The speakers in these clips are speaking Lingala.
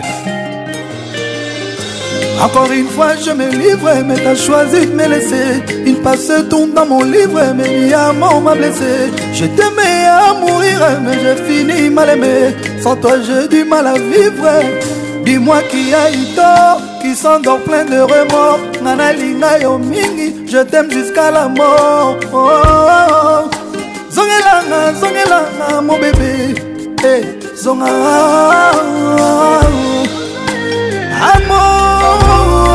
Bible. Encore une fois, je me livre, mais t'as choisi de me laisser. Une passe tourne dans mon livre, mais diamant m'a blessé. Je t'aimais à mourir, mais j'ai fini mal aimé. Sans toi, j'ai du mal à vivre. Dis-moi qui a eu tort, qui s'endort plein de remords. Nana linga yo mingi, je t'aime jusqu'à la mort. Oh, oh, oh. Zongelanga, zongelanga, mon bébé. Hey, eh, zonga. Amour,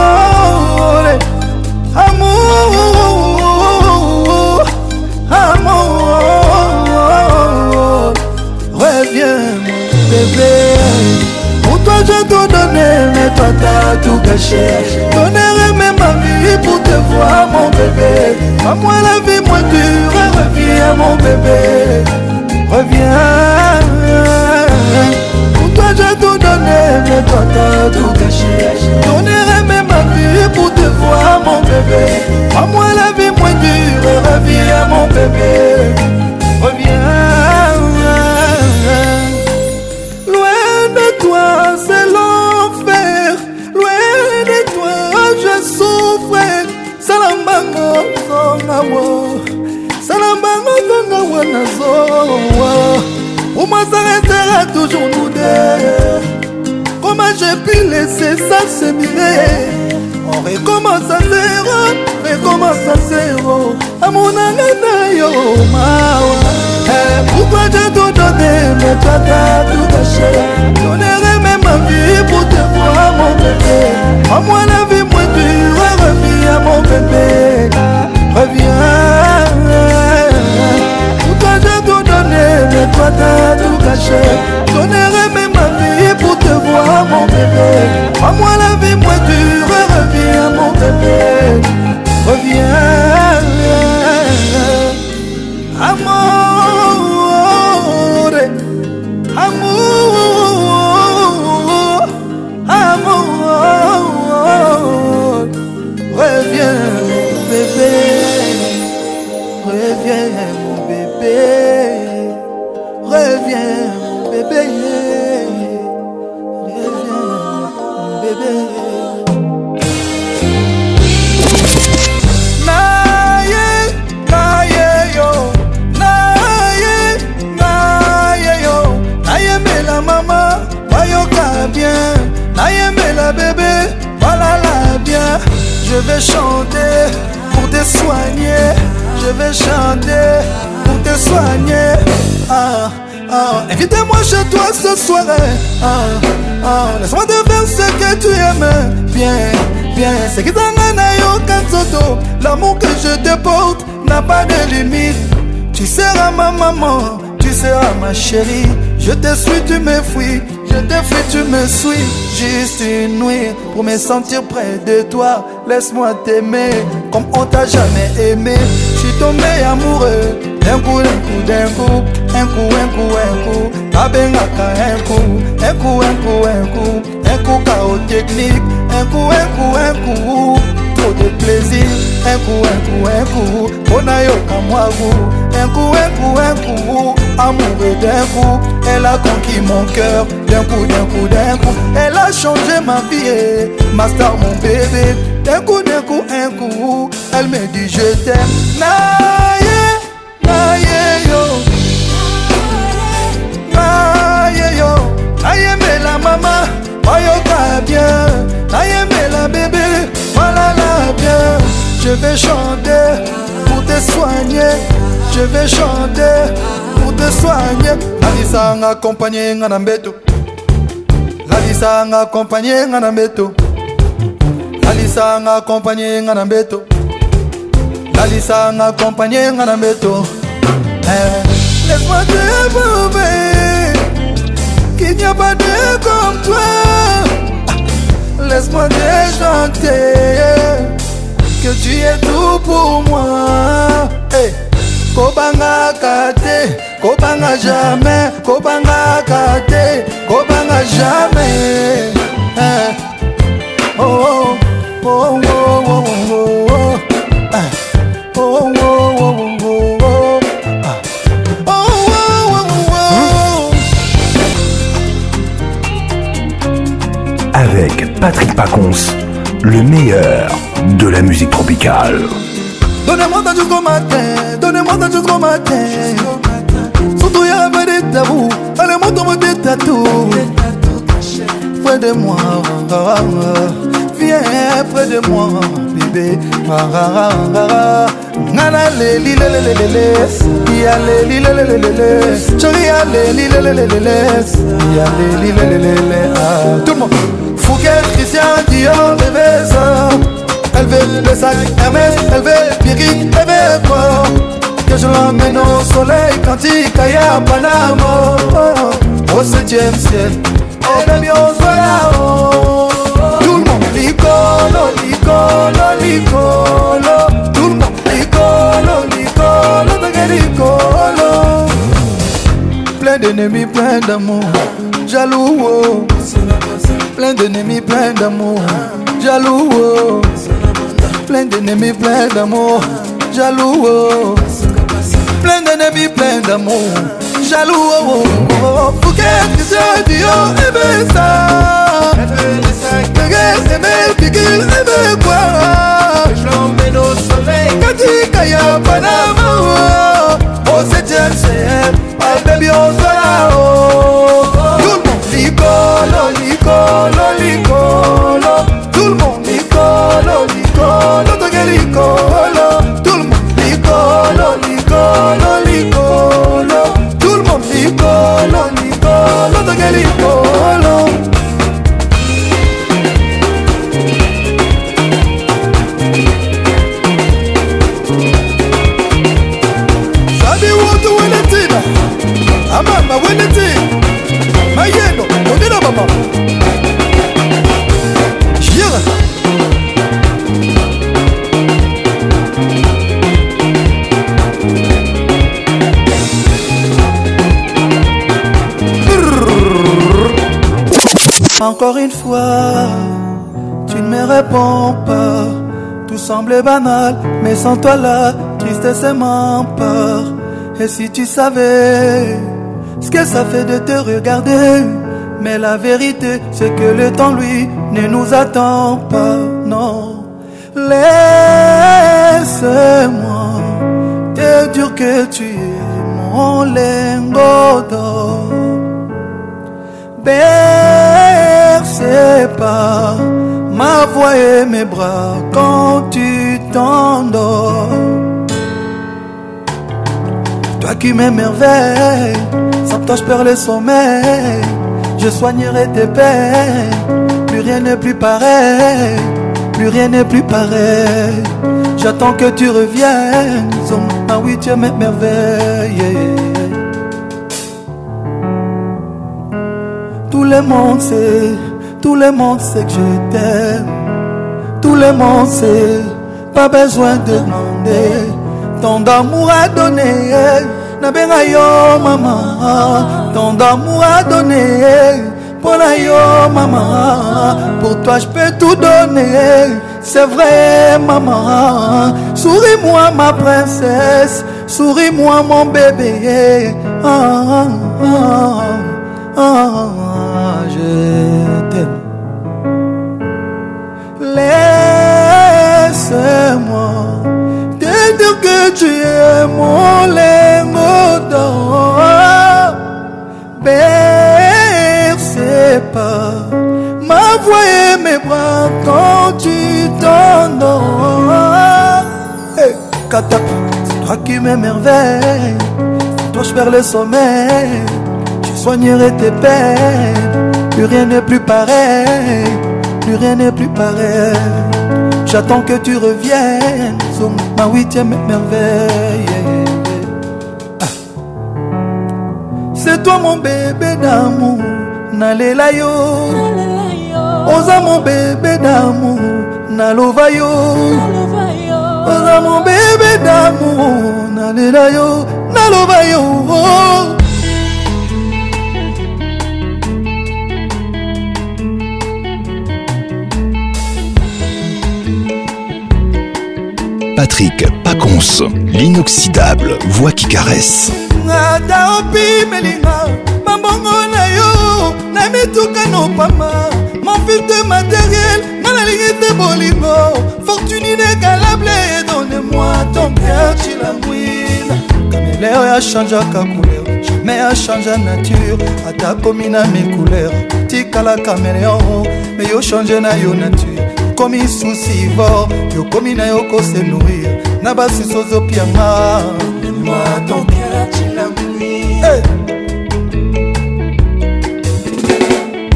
amour, amour, reviens mon bébé. Pour toi je tout donné, mais toi t'as tout gâché. Donnerai même ma vie pour te voir mon bébé. À moi la vie moins dure, reviens mon bébé, reviens. Pour toi j'ai donner mes doigts tout caché Donnerai même ma vie pour te voir mon bébé À moi la vie moins dure, reviens mon bébé Reviens Loin de toi c'est l'enfer Loin de toi je souffre Salambango zonawo Salambango zonawo nazowa Pour moi ça restera toujours nous deux je puis laisser ça séminer on recommence à zéro recommence à zéro amonanga na yo mawa eh, pourquoi je tout donné mais toi t'as tout caché donnerai même ma vie pour te voir mon bébé en moi la vie moins dure reviens mon bébé reviens pourquoi je tout donné mais toi t'as tout caché donnerai même te vois mon bébé Prends-moi la vie moi dure Reviens mon bébé Reviens Amour Je vais chanter pour te soigner. Je vais chanter pour te soigner. Ah, ah, invitez-moi chez toi ce soir. Ah, ah, laisse-moi te faire ce que tu aimes. Viens viens, c'est que t'en L'amour que je te porte n'a pas de limite. Tu seras ma maman, tu seras ma chérie. Je te suis, tu me fuis. Je te fuis, tu me suis. Juste une nuit pour me sentir près de toi. laisse-moi t'aimer comme on t'a jamais aimé. Je suis tombé amoureux d'un coup, d'un coup, d'un coup, un coup, un coup, un coup, Kabengaka, un coup, un coup, un coup, un coup, un coup, chaos technique, un coup, un coup, un coup. Trop de plaisir, un coup, un coup, un coup, on a yoka moi goût, un coup, un coup, un coup, amoureux d'un coup, elle a conquis mon cœur, d'un coup, d'un coup, d'un coup, elle a changé ma vie, ma star, mon bébé. D'un coup, d'un coup, un coup, elle me dit je t'aime. Naye, naye yo. Naye yo. Naye me la maman, moyoka bien. Naye me la bébé, voilà la bien. Je vais chanter pour te soigner. Je vais chanter pour te soigner. Alisa nga accompagné nga na mbeto. Alisa nga accompagné nga na mbeto. lalisa nga akompanye nga na mbeto lalisa nga akompanye nga na mbeto eh, Laisse-moi te prouver qu'il n'y a pas de comme toi. Ah, laisse-moi te chanter que tu es tout pour moi. Hey. Eh, kobangaka te kobanga jamais kobangaka te kobanga jamais eh. oh, oh. Avec Patrick Pacons, le meilleur de la musique tropicale. Donnez-moi matin, donnez-moi matin. moi. Viens près de moi bébé tout le monde Fouquet, Christian, Dior, bébé Elle veut le sac Hermès, elle veut Pierrick, elle veut quoi Que je l'emmène au soleil quand il caille à Panama Oh, ciel, oh baby, on likolo likolo turbo likolo likolo ndenge likolo plein d'ennemis plein d'amour jaloux oh. plein d'ennemis plein d'amour jaloux oh. plein d'ennemis plein d'amour jaloux oh. plein d'ennemis plein d'amour jaloux oh, oh, oh, Fouquet, Christian, Dion, et Bessa Guerre, Emel, Bigil, et Bekwa Je l'emmène au soleil Katika ya Panama Oh, c'est James, my ah, baby, on sera Tout le monde, Nicolo, Nicolo, Nicolo Encore une fois, tu ne me réponds pas. Tout semblait banal, mais sans toi là, tristesse et m'empare. Et si tu savais ce que ça fait de te regarder, mais la vérité, c'est que le temps, lui, ne nous attend pas, non. Laisse-moi te dire que tu es mon lingot d'or pas ma voix et mes bras quand tu t'endors. Toi qui m'émerveilles, sans toi je perds le sommeil, je soignerai tes peines, plus rien n'est plus pareil, plus rien n'est plus pareil. J'attends que tu reviennes, ah oui tu m'émerveilles. tout le monde sait tout le monde sait que je t'aime. Tout le monde sait. Pas besoin de demander. Tant d'amour à donner. na yo maman. Tant d'amour à donner. Pour la yo maman. Pour toi je peux tout donner. C'est vrai maman. Souris-moi ma princesse. Souris-moi mon bébé. Ah, ah, ah, ah, ah je... dire que tu es mon lingotant. c'est pas ma voix et mes bras quand tu t'endors. Hey, C'est toi qui m'émerveilles, toi je perds le sommeil. Je soignerai tes peines, plus rien n'est plus pareil, plus rien n'est plus pareil. J'attends que tu reviennes Mato, ma huitième merveille. Ah. C'est toi mon bébé d'amour, nalela yo. Oza mon bébé d'amour, nalova yo. Oza mon bébé d'amour, nalela yo, nalova yo. Oh. Patrick Paconce, l'inoxydable voix qui caresse. Mon opimelinga mambongo na yo na Mon na de matériel, ma la nalingi de bolingo fortune inégalable donne moi ton cœur changé à yachangeaka couleur jamai la nature ata mes T'es mikouleur la caméléon mais yo changé na yo nature okomi susivo yokomi na yo kosenouir na basusu ozopiama eh.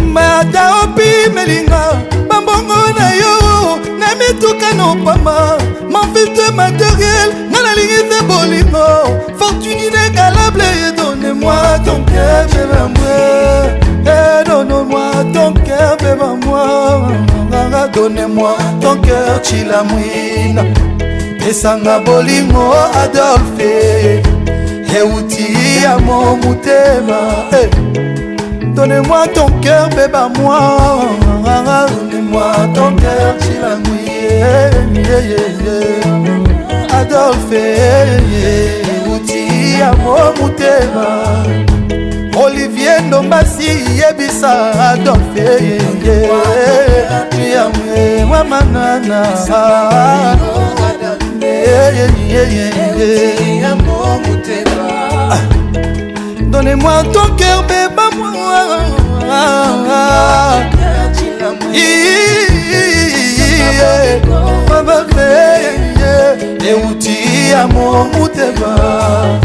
mata opimelinga bambongo na yo na mituka na opama manfiltre materiel nga nalingi te bolingo fortune inégalable edonne-moi ton cœur je l'amour Eh, donne-moi ton cœur, bébé-moi. Donne-moi ton cœur, chilamouine. pesanga bolingo adolfe euti ya momutema hey. Eh, donne-moi ton cœur beba moi donne-moi ton cœur chilanguie adolfe euti ya momutema olivier ndombasi yebisa adolfe yeye wamanana ah. Donnez-moi ton cœur, bébé-moi. euti vie à mon motema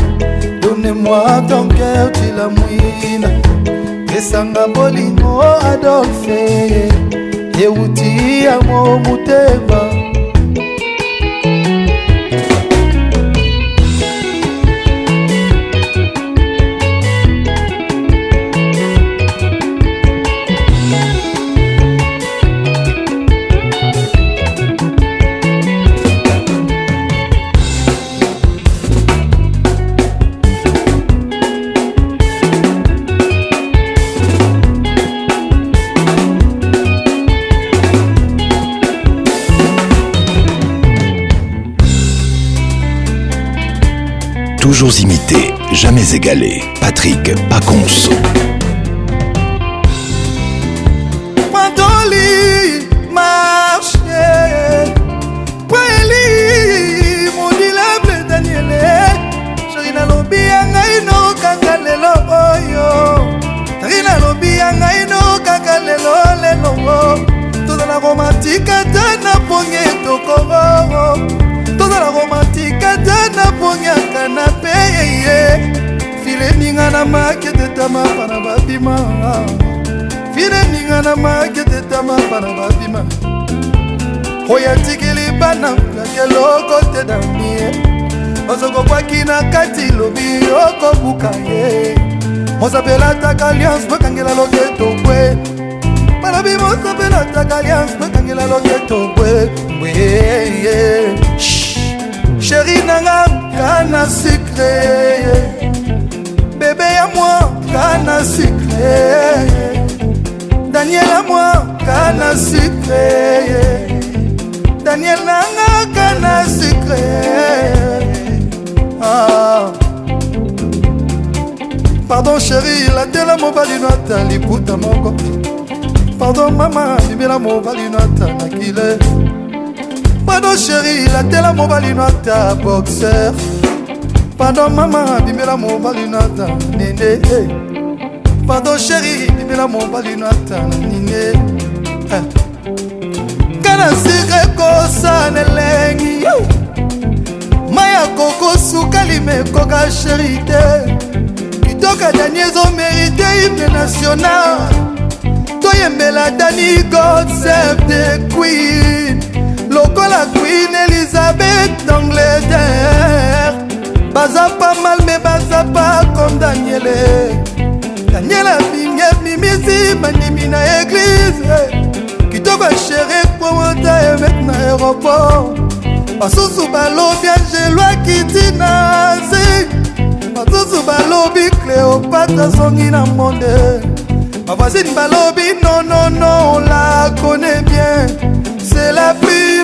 donne-moi ton cœur tu la mouine pesanga bolingo adolfe euti ya mo motema toujours imité, jamais égalé. Patrick Paconce. romantika ta na ponge tokoro tozala ebongaka na peye fileninga na maketetama mpana babima fileninga na maketetama mpana babima oyo atikeli bana yakeloko te na mie ozokokwaki na kati lobi okobuka ye mosapelataka alliance tokangela loketo bwe balobi mosapelataka alliance tokangela loketo bwe bweye sheri nanga kana sikre bebe ya mwa kana sikre daniela mwa kana sikre daniel nanga kana sikre ah. pardon sheri latela mobali nata liputa moko pardon mama libela mobali nata nakile pado sheri latela mobali nata boxer pado mama bimela mobali nata nene eh. pado sheri bimela mobali nata nine eh. kana sika ekosana elengi mai akokosuka limekoka sheri te kitoka dani ezomerite himne national toyembela dani concept de cuir lokola queen elizabeth d'angleterre baza pa mal me baza pa comme daniele daniel abingi abimisi bandimi na eglize kitoko shere promota emet na aéroport basusu balobi angelwaki ntina zi basusu balobi cléopatre azongi na monde bavoisine balobi nonono on la connaît bien c'est la pure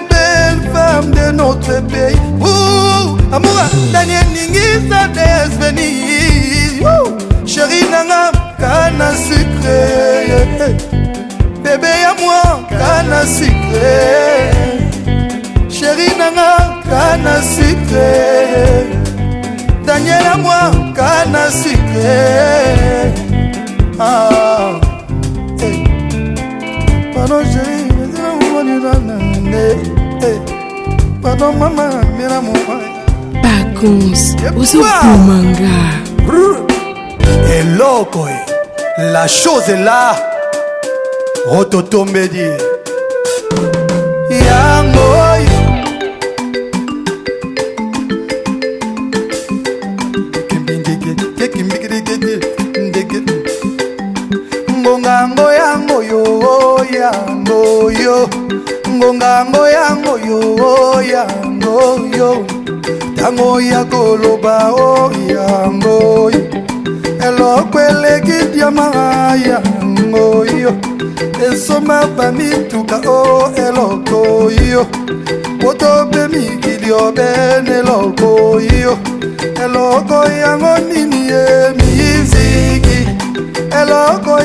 femmes de notre pays. Ouh, amour, Daniel Ningisa des Veni. Chérie Nanga, canne sucré. Bébé à moi, canne sucré. Chérie Nanga, canne sucré. Daniel à moi, canne sucré. Ah, hey. Eh. Pardon, chérie, mais c'est la woman you don't know. Hey. pardon mama mera mobali bakonse ozoboma nga eloko eh. la chose la ototombeli yango ngongango eh. yango yo yango yo yango ngango yango yo yango yo ntango ya koloba o yango yo eloko eleki diama yango yo esoma bamituka o eloko yo otobe mikili obene eloko yo eloko yango nini ye miziki eloko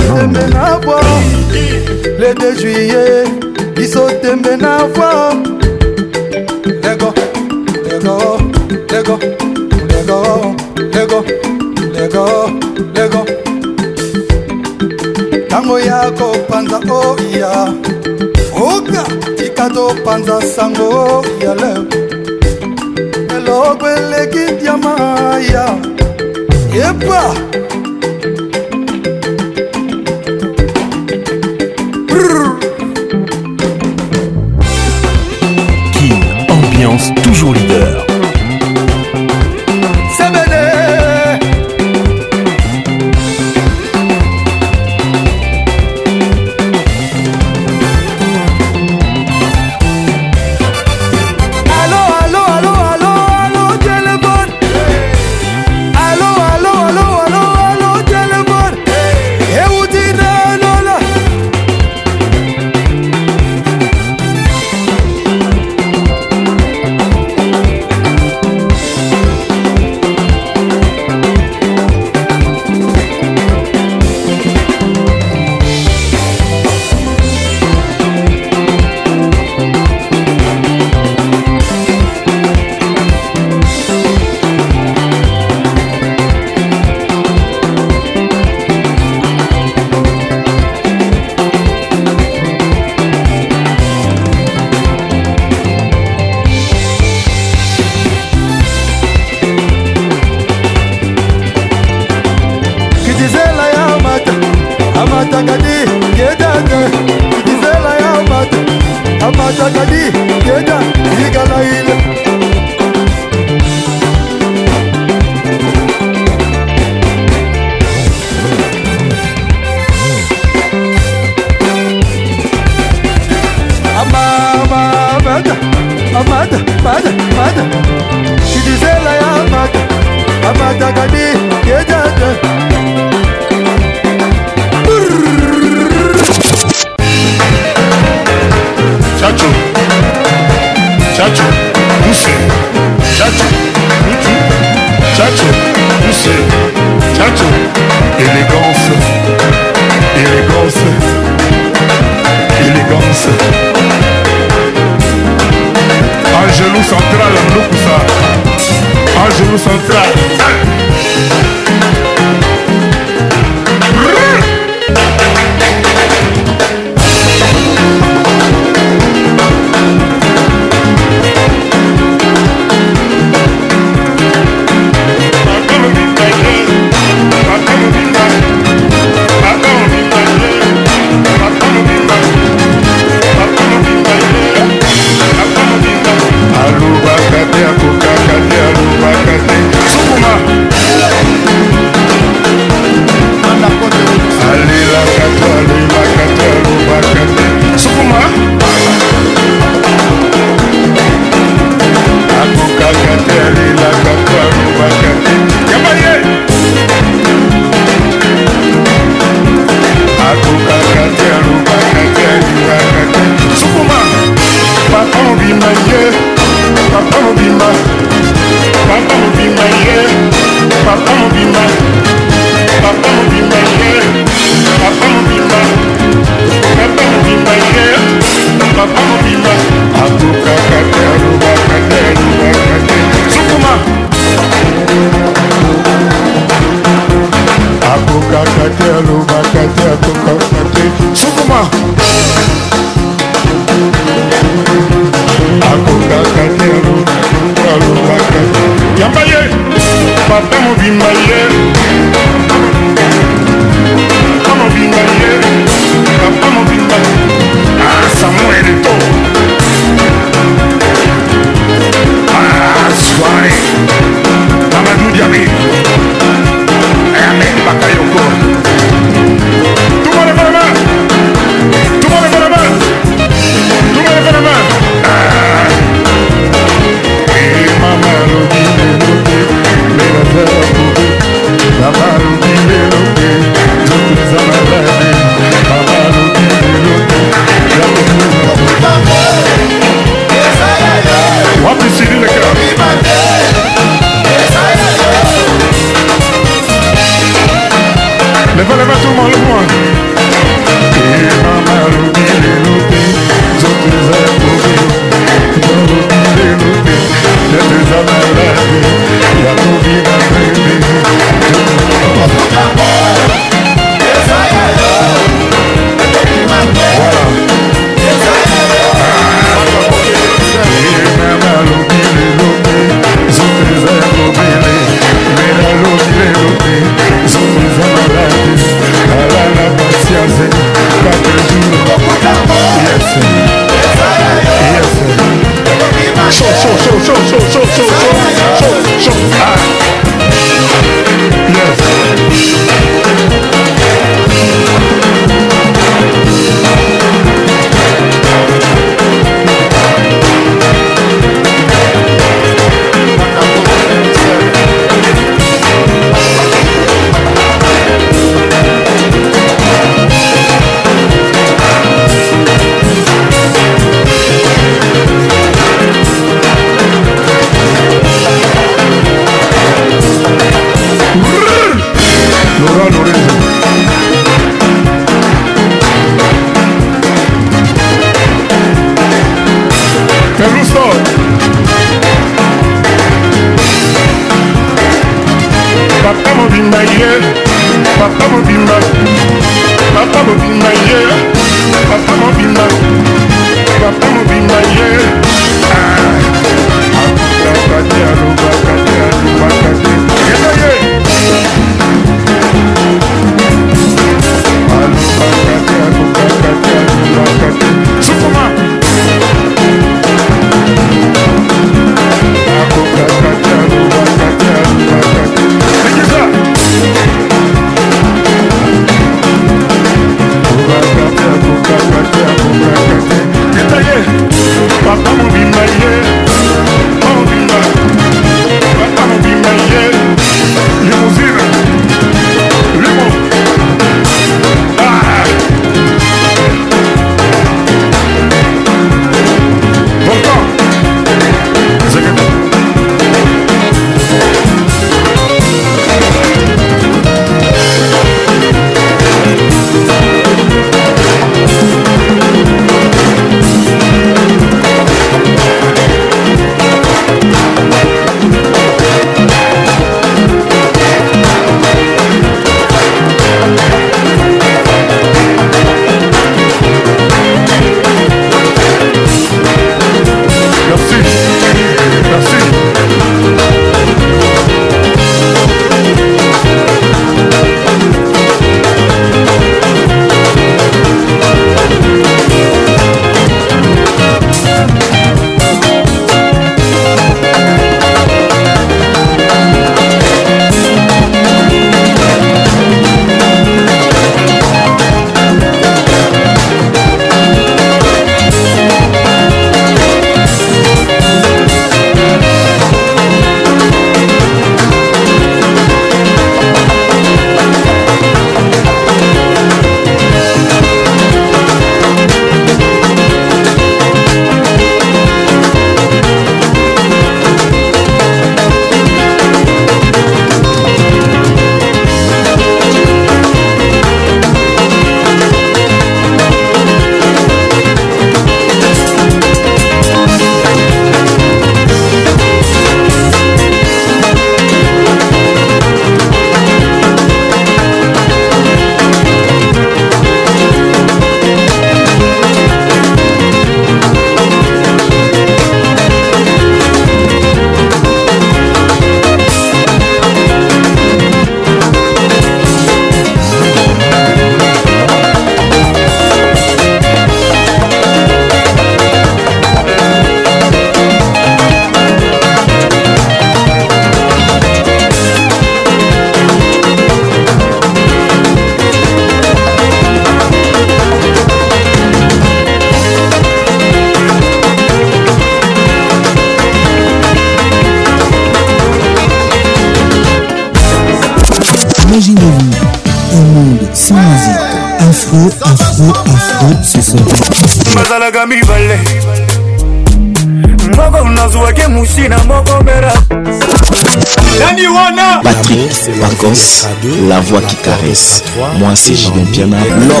danse, la voix qui caresse. Moi, c'est Julien Piana, love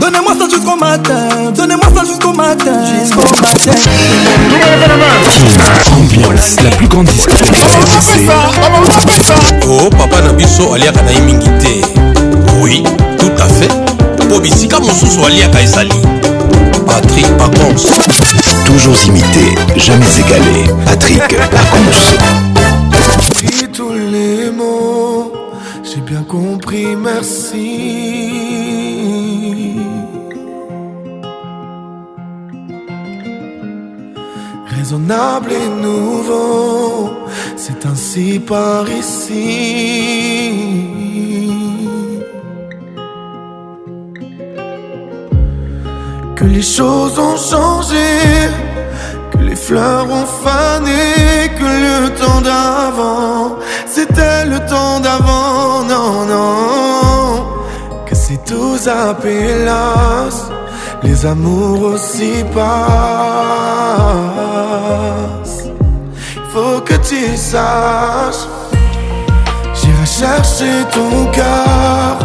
Donnez-moi ça jusqu'au matin, donnez-moi ça jusqu'au matin, jusqu'au matin. Ambiance, la plus grande discothèque Oh, papa Nabiso, aliaka na mingi te. Oui, tout à fait. Po bisika mosusu aliaka ezali. Patrick Pacons. Toujours imité, jamais égalé. Patrick Pacons. tous les mots, j'ai bien compris, merci. Raisonnable et nouveau, c'est ainsi par ici. les choses ont changé, que les fleurs ont fané, que le temps d'avant, c'était le temps d'avant, non, non, que c'est tout zappé, les amours aussi passent. Faut que tu saches, j'irai chercher ton cœur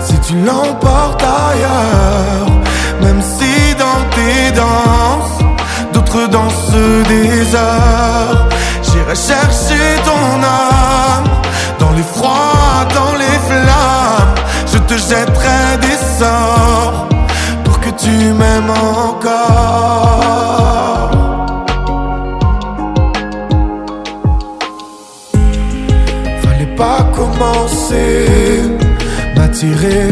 si tu l'emportes ailleurs, même si d'autres dans des désert J'irai chercher ton âme dans les froids, dans les flammes. Je te jetterai des sorts pour que tu m'aimes encore. Fallait pas commencer, m'attirer,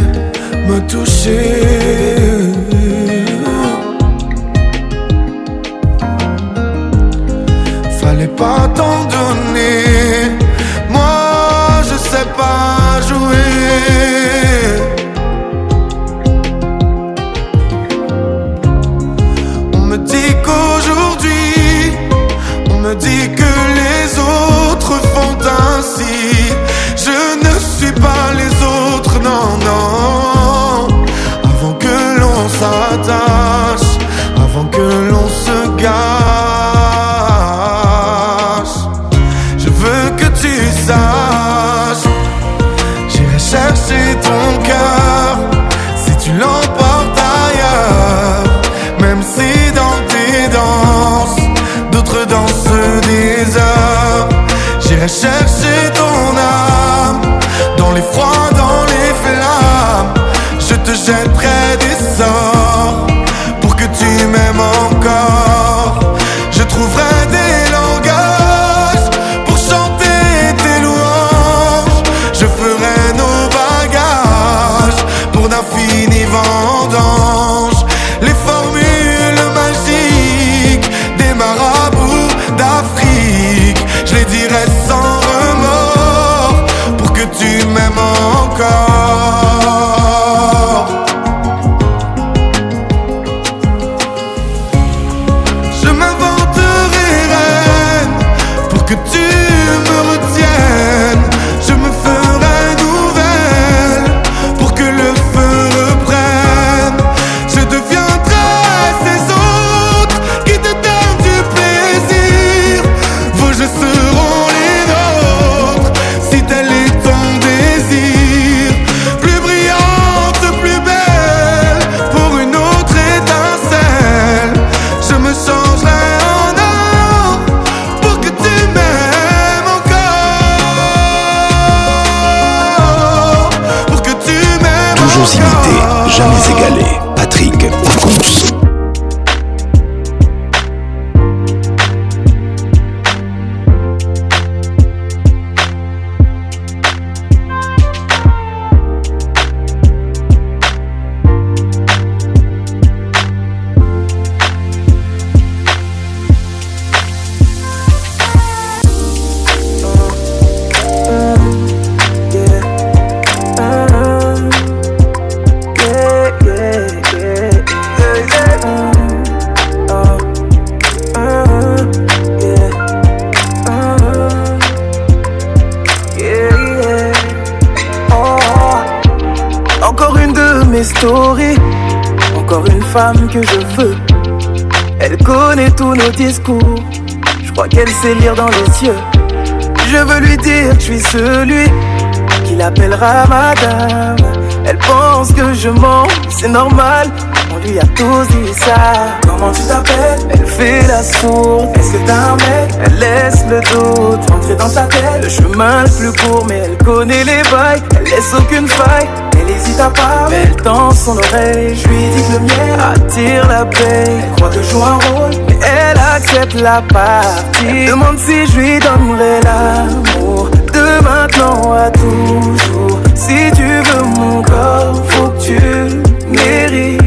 me toucher about J'irai chercher ton âme dans les froids, dans les flammes. Je te jetterai qu'elle sait lire dans les yeux. Je veux lui dire, que je suis celui Qui l'appellera madame. Elle pense que je mens, c'est normal, on lui a tous dit ça. Comment tu t'appelles Elle fait la sourde. Est-ce que t'as un mec Elle laisse le doute Entrer dans sa tête. Le chemin le plus court, mais elle connaît les vagues Elle laisse aucune faille. Elle hésite à parler mais elle tend son oreille. Je lui dis que le mien attire la paix. Elle croit que joue un rôle accepte la partie. demande si je lui donnerai l'amour. De maintenant à toujours. Si tu veux mon corps, faut que tu mérites.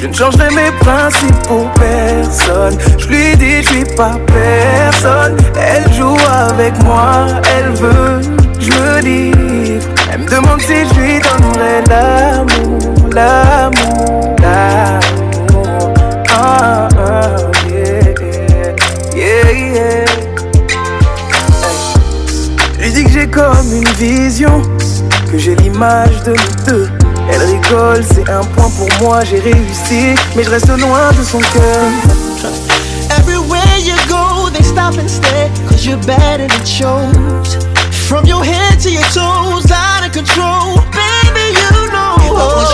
Je ne changerai mes principes pour personne. Je lui dis, je suis pas personne. Elle joue avec moi, elle veut, je me livre. Elle me demande si je lui donnerai l'amour, l'amour, l'amour. comme une vision que j'ai l'image de nous deux. Elle rigole, c'est un point pour moi, j'ai réussi, mais je reste loin de son cœur. Everywhere you go, they stop and stare, cause you're better than shows. From your head to your toes, out of control, baby, you know. Oh,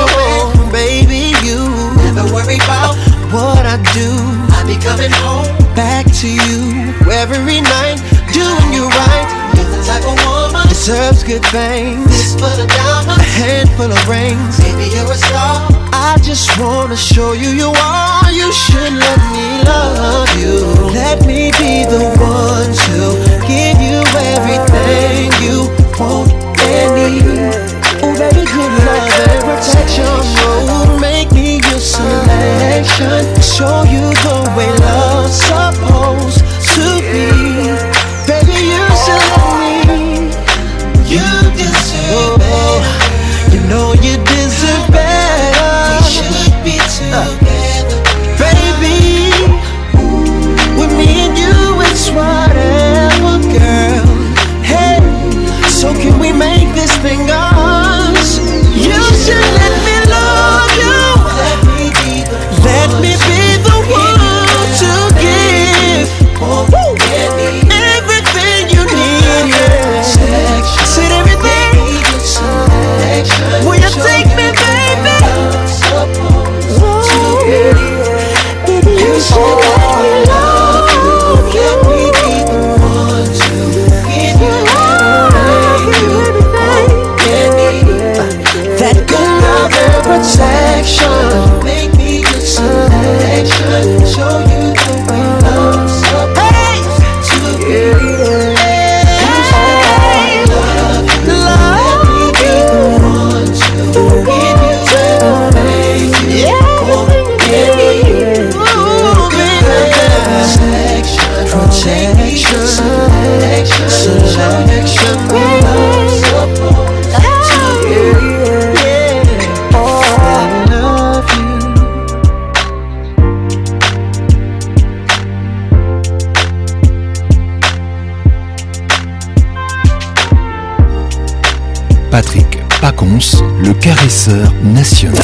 you baby, you never worry about what I do. I'll be coming home back to you every night, doing you right. You're the type of woman. deserves good things. This for the diamonds, a handful of rings. Maybe you're a star. I just wanna show you you are. You should let me love you. Let me be the one to give you everything you want and need. Oh, baby, good love and protection. Oh, make me your selection. Show you the way love. caresseur national.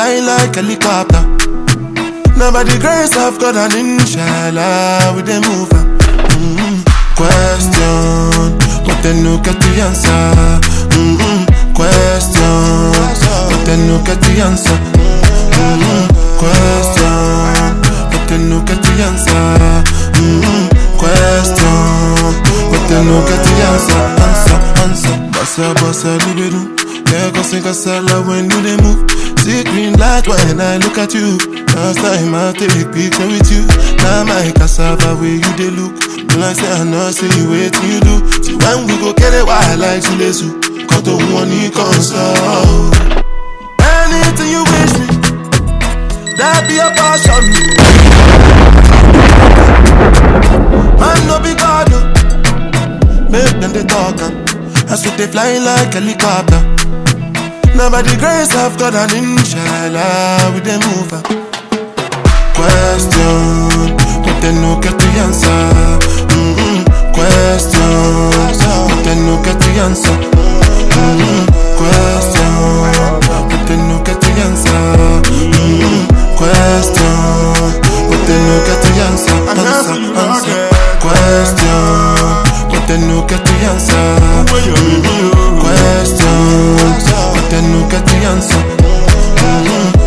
fly like helicopter. Now by the grace of God and inshallah, we dey move Mm-hmm. Question, but they no get the answer. Mm-hmm. Question, but they no get the answer. Mm-hmm. Question, but they no get the answer. Mm-hmm. Question, but they no get the answer. Answer, answer. Bossa, bossa, Girl, go sing cause I love when you they move. See green light when I look at you. Last time I take picture with you. Now my cassava where you they look. I say I know see wait till you do. See when we go get it why like to lazy. Cause the one you console. Anything you wish me, that be a passion. Man no be God, no. make them they talk. As we they fly like helicopter. Now by the grace of God and inshallah we dey move on. Question, but they no get the answer. Mm-hmm. Question, but they no get the answer. Mm-hmm. Question, but they no get the answer. Mm-hmm. Question, but they no get the answer. Answer, answer. Question, but they no get the answer. Mm-hmm. Question. nucatianza mm-hmm. mm-hmm.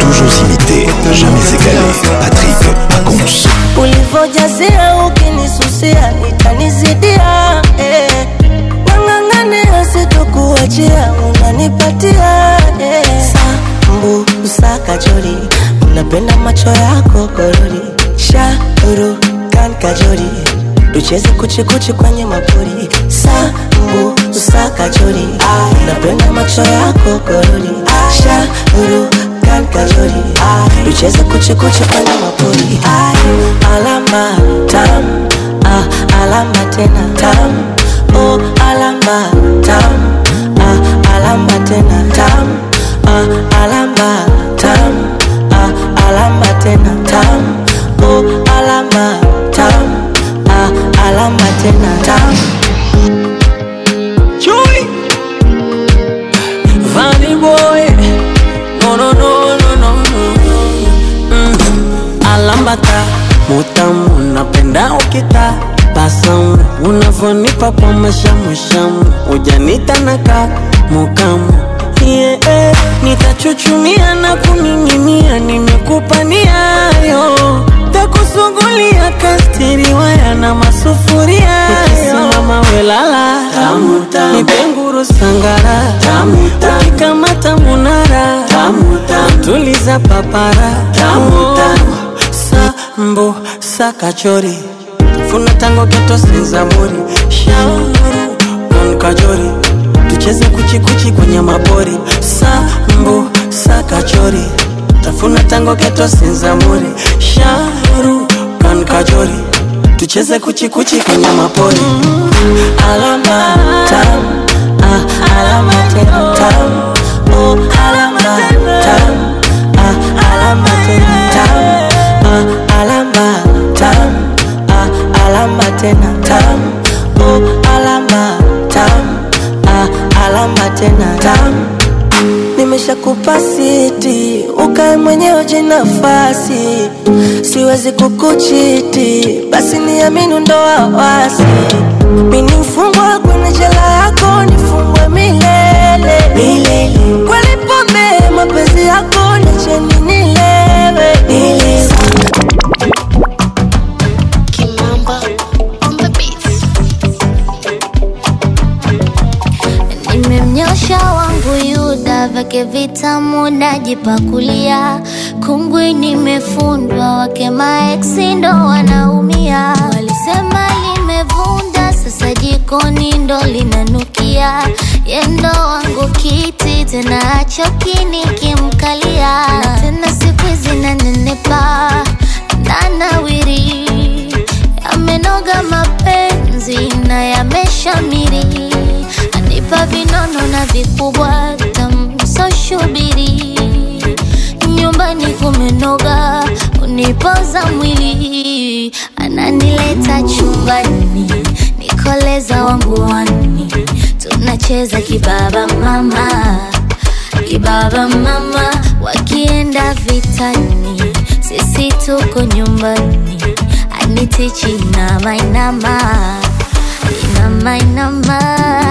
Toujours imité, jamais égalé Patrick Pacons ulivyojazia ukinisusia itanizidia eh. nang'ang'ania sitokuachia unanipatia eh. sambusa kajori unapenda macho yako korori sharukan kajori tucheze kuchikuchi kwenye mapori sambu sakachori napenda macho yako korori shauru kankachori tucheze kuchikuchi kwenye mapori alama tam ah, alama tena tam oh, alama tam ah, alama tena tam ah, alama tam ah, alama tena tam oh, alama kuomba tena Chui Funny boy No no no no no no mm. Alambata Mutamu napenda ukita Basamu Unavonipa kwa mashamu shamu Ujanitanaka Mukamu nitumie eh. Nitachuchumia na kumiminia, nimekupa niayo, takusungulia waya na masufuria ukisimama welala nipenguru sangara ukikamata munara tuliza papara sambo sakachori funa tango keto sinzamuri shauru monkajori tucheze kuchikuchi kwenye mabori sambu kachori tafuna tango keto sinzamuri sharu kan kankajori tucheze kuchikuchi kwenye mapori alama tam alama tam tena tam oh, alama nitaomba tena tam nimeshakupa siti ukae mwenyewe jinafasi siwezi kukuchiti basi niamini ndo wawasi mini mfungwa kwenye jela yako nifungwe milele, milele. kweli pombe mapenzi yako kake vitamu najipakulia, kungwi nimefundwa, wake maeksi ndo wanaumia. Walisema limevunda, sasa jikoni ndo linanukia. Yendo wangu kiti tena achoki nikimkalia, tena siku hizi nanenepa nanawiri, yamenoga mapenzi na yameshamiri hapa vinono na vikubwa tamsoshubiri nyumbani kumenoga unipoza mwili ananileta chumbani nikoleza wangu wani tunacheza kibaba mama kibaba mama wakienda vitani sisi tuko nyumbani anitichi inamainama inamainama inama.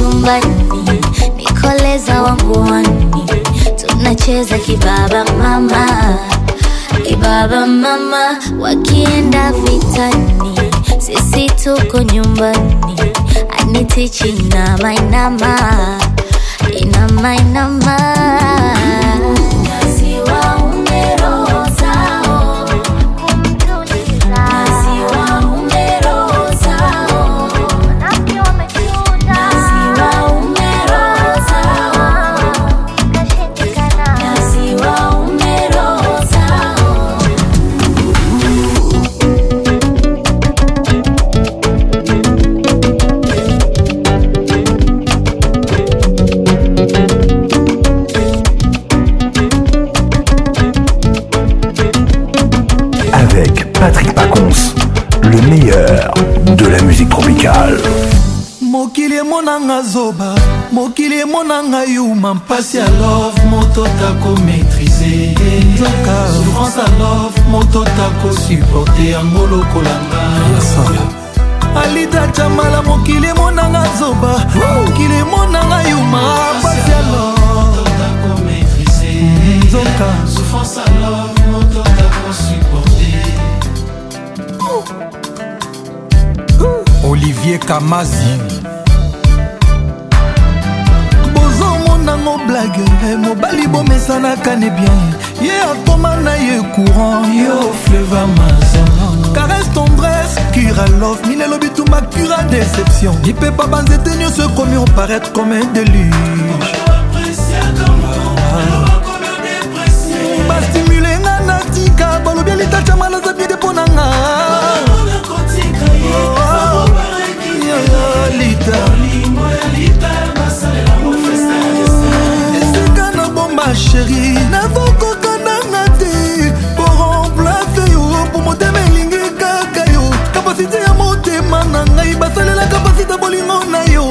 chumbani, nikoleza wangu wani, tunacheza kibaba mama, kibaba mama. Wakienda vitani, sisi tuko nyumbani, anitichi inama inama, inama inama musicale mokili emonanga zoba mokili emonanga yuma mpasi ya love moto tako maîtrise nzoka souffrance ya love moto tako supporte yango lokolanga alida jamala mokili emonanga zoba mokili emonanga yuma pasi ya love nzoka olivier kamazi bozongonango blage mobali bomesanaka ne bien ye atoma na ye courant yo fleva mazon caresse tendresse cura love mine elobi tuma cura déception lipepa banzete nyonso ekomi oparaître comme un déluge bastimule nga na tika balobi elitatiamana za bide mpo na nga oh, ah. yo ya lita esika nabomba sheri navokoka nanga te po remplace yo po motema elingi kaka yo kapasite ya motema na ngai basalela kapasite bolingo na yo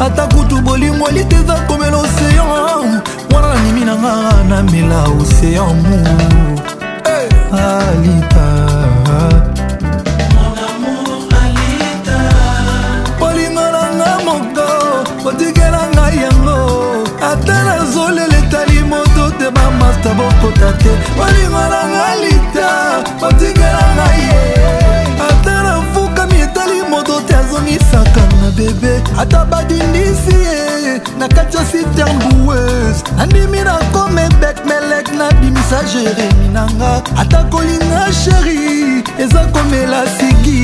ata kutu bolingo elite eza komela oseyan wana nanimi nanga namela oseyan mu alita ata bokota te bolingo na ngai lita botikelanga ye ata nafukami etali moto te azongisaka na bebe ata badindisi ye na kati ya siternbues nandimi na komebek melek nabimisa jeremi nanga ata kolinga sheri eza komela sigi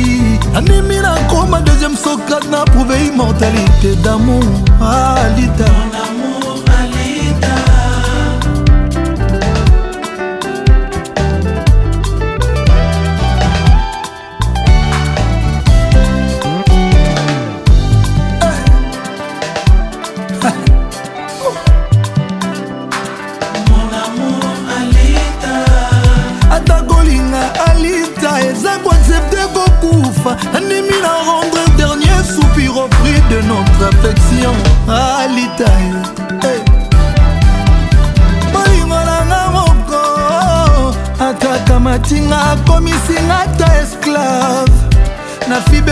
nandimi nakoma deuxième sokat na prouve immortalité damour ah, alita ah,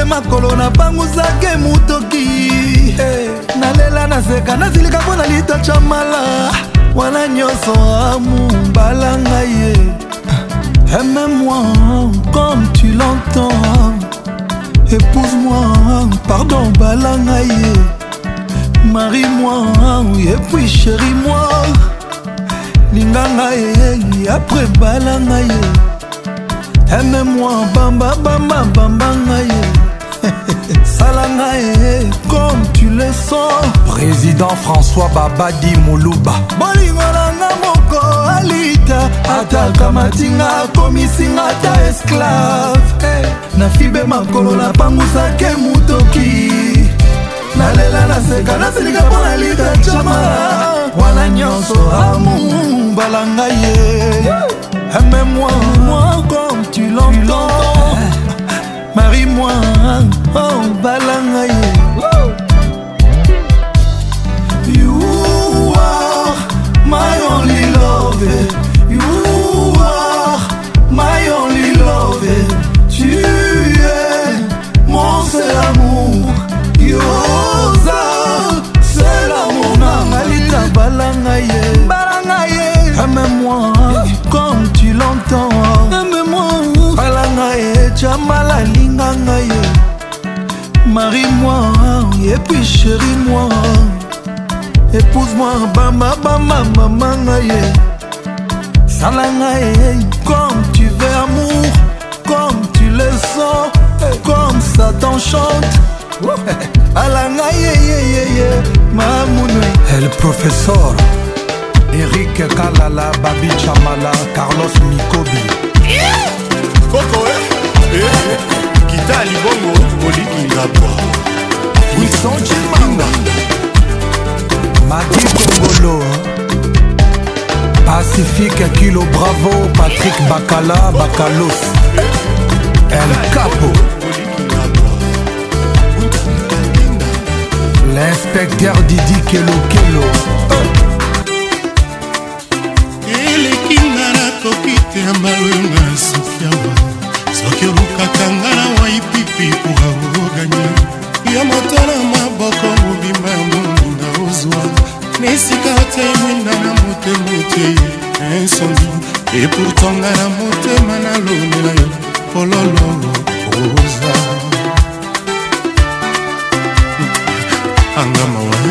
makolo napangusake motoki nalela naseka nazilika mpo na litocha mala wana nyonso amumbala ngai ye aime-moi comme tu l'entends épouse-moi pardon bala ngai ye marie-moi et puis chéri-moi linga ngai après bala ngai ye aime-moi bamba bamba bamba ngai ye sala ngai comme tu le sens président françois babadi moluba bolingo nanga moko alita atakamatinga akomisinga ata esclave eh, nafibe makolo napangusake motoki nalela naseka nasilika mpo na lita jama wana nyonso amu mbala ngai ye aime eh, moi moi comme tu l'entends eh. marie moi mpo obala ngai you are my only love you are my only love tu es mon seul amour yoza seul amour nanga litabala ngai ye bala ngai ye amemoi comme tu l'entends amemoi bala ngai ye jamala linga ngai ye Marie moi et puis chérie moi épouse-moi bamba bamba mama ngaye sala ngaye comme tu veux amour comme tu le sens comme ça t'enchante ala ngaye mamoune el professeur eric kalala babi chamala carlos mikobi yeah! Coco, eh? Yeah. Eh. ta libongo olikinga bwa wisoncimanga mati kongolo pacifique kilo bravo patrik bakala bakalos el capo l'inspecteur didi kelokelo elekinga nakoki te ya malwe na sokiama soki olukaka nga na waipipi kuraoganye yo moto na maboko mobimba ya moninga ozwa na esika te mwinda na motemote insondi epurtonga na motema nalonela yo pololo oza angama wai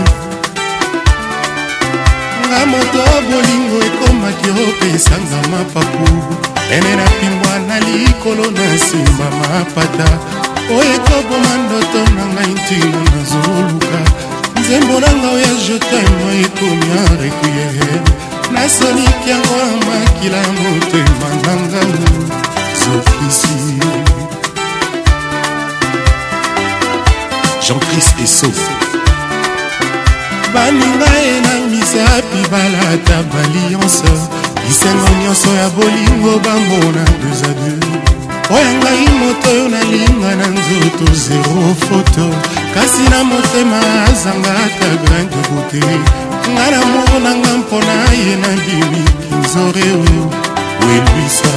nga moto bolingo ekomaki opesanga mapapu ene napimbwa na likolo na nsima mapata oyo ekoboma ndoto na ngai ntina nazoluka nzembo nanga oya jetemo ekomi arequiere nasoliki yango amakila motema nanga zokisi jean-chris eso baninga enamisa bibalata baliance lisengo nyonso ya bolingo bambona deux adieu oyo ngai moto oyo nalinga na nzoto zero foto kasi na motema azanga ata grain de beauté nga na moko nanga mpona ye nabimi kinzore oyo welwisa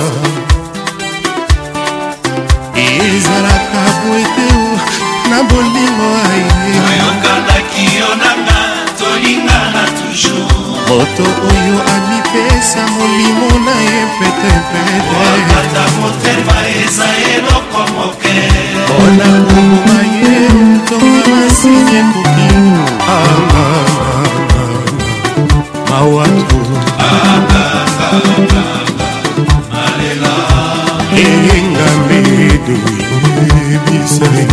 ezalaka boete na bolingo aye oyokandaki yo nanga tolingana toujours moto oyo amipesa molimo na ye petepete motema eza eloko moke mpona koboma ye ntonga masini ekoki mawatu engambe edoyebisae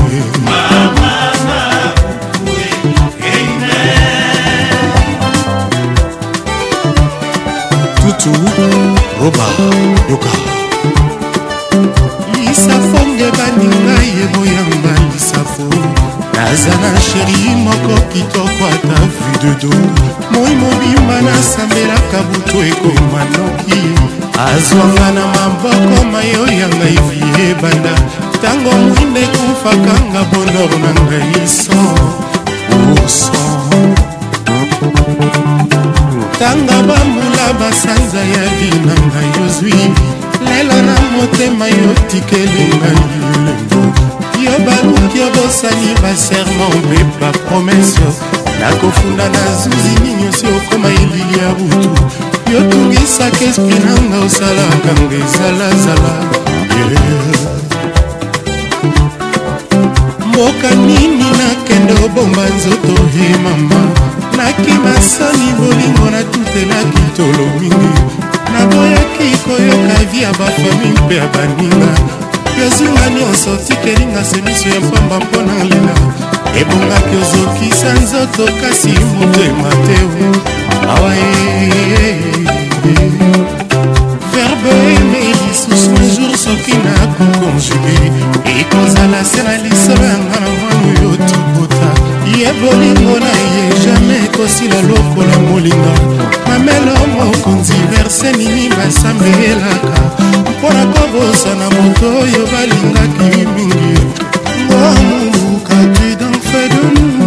yesu roba yoka lisafo nge baninga yebo yanga lisafo nazala sheri moko kitoko ata vu de do moi mobimba nasambelaka butu ekoma noki azwanga na maboko mayo ya ngai vie ebanda ntango mwinde ekufakanga bonor na ngai so urson tanga bambula basanza ya binanga yozwi lela na motema yotikeli ngai lembo yo baluki obosani baserma mpe bapromese nakofunda na zuzi ninyosi okoma elili ya butu yotungisaka esprit nanga osalaka ngo ezalazala mboka nini nakende obomba nzoto e mama nakima soni bolingo natutelaki tolo mingi naboyaki koyoka vi ya bafami mpe ya baninga yozinga nyonso tikelinga se miso ya pamba mpo na lela ebongaki ozokisa nzoto kasi motema te awa e, e, e, verbe eme lisusu jour soki nakokonjuge ekozala se na lisolo yanga na mwana oyo tobota ye bolingo na ye ekosila lokola molinga mamelo mokonzi verse nini basambelaka mpo na kobosana moto oyo balingaki mingi ngomukaki danfe de nous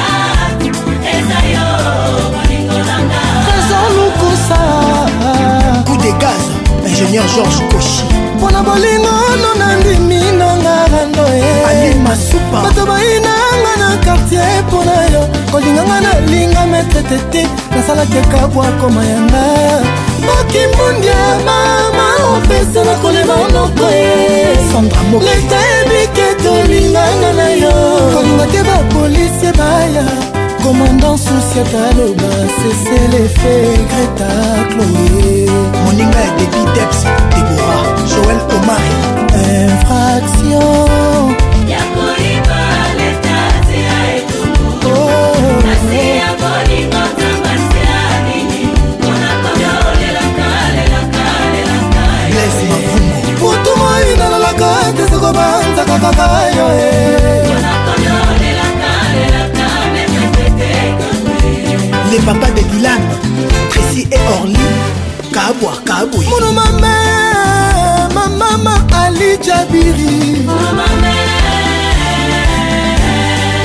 ingénieur georges koshi mpona bolingono na ndimi nanga rando masupa bato bayinanga na kartier mpona yo kolinganga nalinga metre tete nasalaki ekabwa koma yanga bakimbundi mama opesela kolema onoko leta ebike tolinganga na yo kolinga te bapolisi baya komanda susiata loba seselefe greta chloe moninga ya debi deps debora joel omari infraction les papas de Dylan, Tracy et Orly, Kabwa Kabouy. Mon maman, ma maman Ali Jabiri. Mon maman,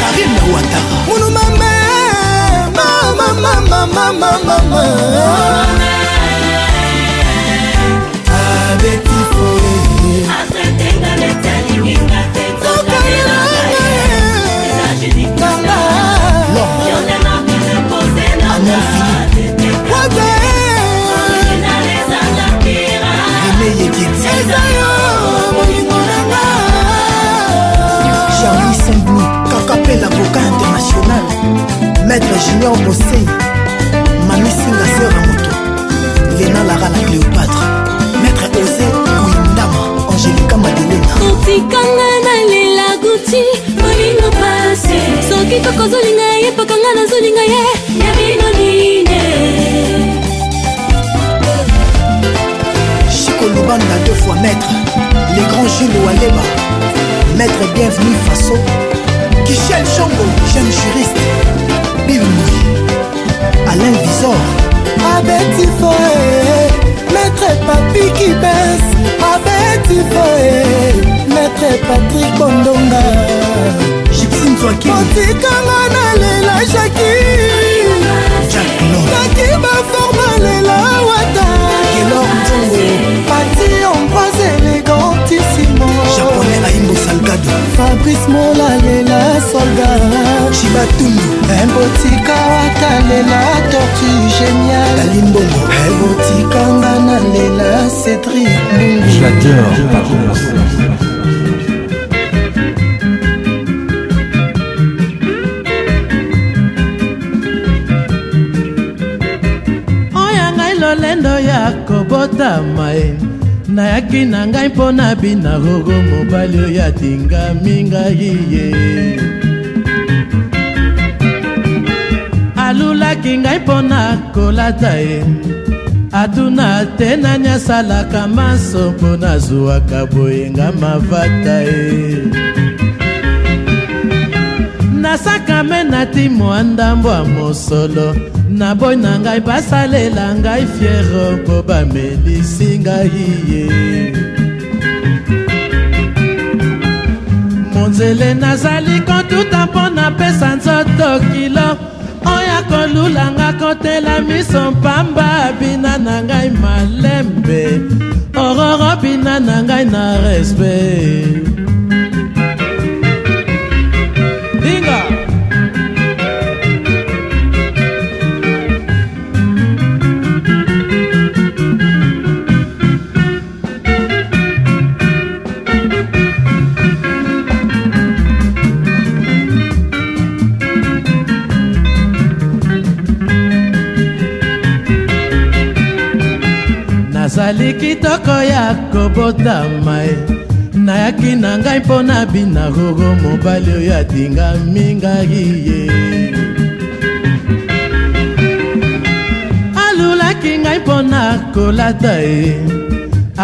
Karim Ouattara. Mon maman, ma maman, ma maman, ma maman. Avec mikiti eza yo bolingo nanga charli sandni kaka mpe lavoka international maître junior bosei mamisinga ser ya moto lena lara na cléopatre maître ose kuindama angelika madelena otikanga nalela guti bolingo pase soki tokozolinga ye pakanga nazolinga ye ya bino nine kolubanda deux fois maître les grands jules waleba maître bienvenu faso kichel chongo jeune juriste bimoi alain visor abetifoe maître papi kibes abetifoe maître patrik bondonga otikanga na lela jaki jaki baforma lela fabrice molalela solda cibatundu embotika watalela tortu génial alimbongo ebotikanga na lela cédri j'adore lolendo ya kobotama e nayaki na ngai mpo na bina rogo mobali oyo atingami ngai ye alulaki ngai mpo na kolata ye atuna te nani asalaka maso mpo nazwwaka boyenga mavata ye nasakame na ntimo andambo ya mosolo na boy na ngai basalela ngai fiere mpo bamelisi ngai ye monzele nazali kontuta mpo napesa nzoto kilo oyo kolulanga kotela miso mpamba bina na ngai malembe ororo bina na ngai na respet ezali kitoko ya kobotama e nayaki na ngai mpo na bina roro mobali oyo atinga mingai ye alulaki ngai mpo na kolata e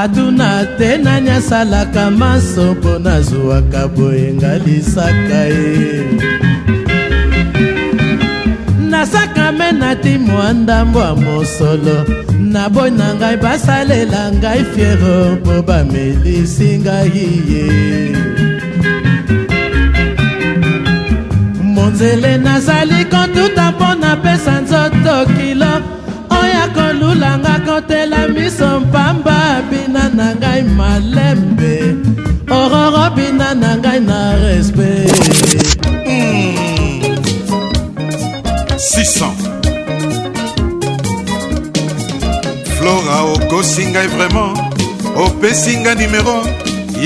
atuna te nani asalaka maso mpo nazwwaka boyenga lisaka e nasaka me natimwa ndambo ya mosolo na boyi na ngai basalela ngai fiero mpo bamelisi ngai ye monzele nazali kotuta mpo napesa nzoto kilo oyo kolulanga kotela miso mpamba bina na ngai malembe ororo bina na ngai na respet mm. okosi ngai vraimen opesi ngai nimero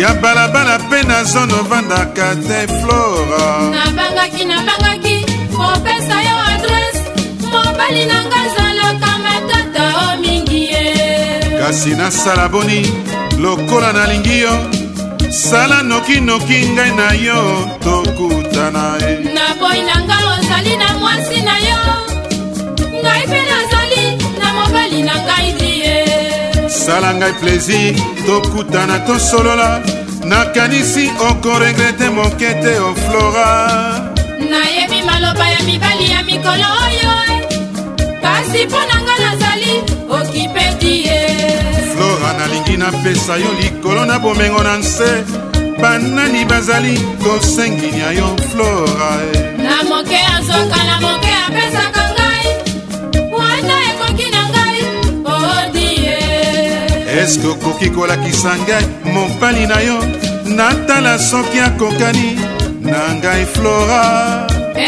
ya balabala mpe na zone ovandaka te flora nabangaki nabangaki kopesa yo adrese mobali na nga azalaka matata o mingi ye kasi nasala boni lokola nalingi yo sala nokinoki ngai na yo tokutana ye na boyi na nga ozali na mwasi na yo ngai mpe nazali na mobali na ngai sala ngai plaisir tokutana tosolola nakanisi okoregrete moke te oflora oh nayebi maloba ya mibali ya mikolo oyo kasi mpo na nga nazali okipeti ye flora nalingi napesa yo likolo na bomengo na nse banani bazali kosengini ya yo flora eh. na moke azwaka na moke apesaka eske okoki kolakisa ngai mopali na yo natala soki akokani na ngai flora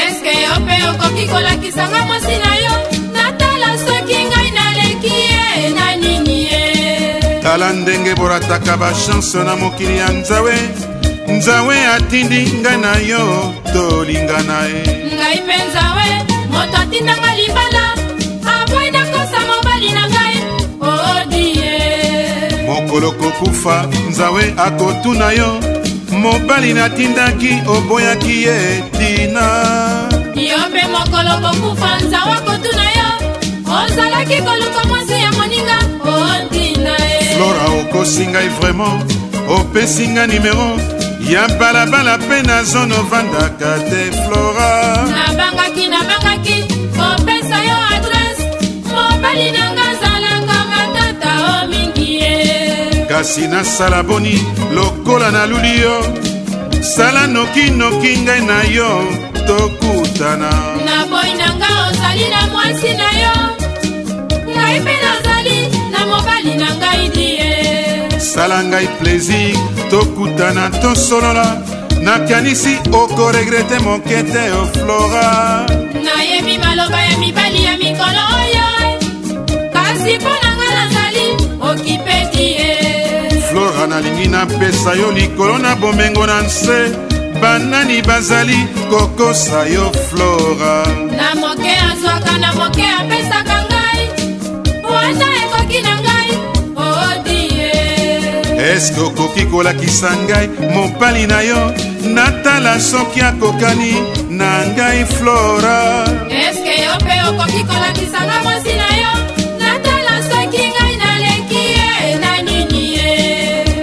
eske yo mpe okoki kolakisa ngai mwasi na yo natala soki ngai naleki ye na nini ye tala ndenge borataka bashanse na mokili ya nzawe nzawe atindi ngai na yo tolingana ye ngai mpe nzawe moto atindanga libala mokolo kokufa nzawe akotuna yo mobali natindaki oboyaki ye tina yo mpe mokolo kokufa nzawe akotuna yo ozalaki koluka mwasi ya moninga otina ye flora okosi ngai vraimen opesi nga nimero ya balabala mpe na zone ovandaka te flora nabangaki nabangaki kasi nasala boni lokola naluli yo sala nokinoki ngai na yo tokutana na boyi na nga ozali na mwasi na yo ngai mpe nazali na mobali na ngai die sala ngai plaisir tokutana tosolola nakanisi okoregrete moke te oflora nayebi maloba ya mibali ya mikolo oyo kasi mpona kaka nalingi napesa yo likolo na bomengo na nse banani bazali kokosa yo flora na moke azwaka na moke apesaka ngai po ata ekoki na ngai oodie eske okoki kolakisa ngai mopali na yo natala soki akokani na ngai flora eske yo mpe okoki kolakisa ngai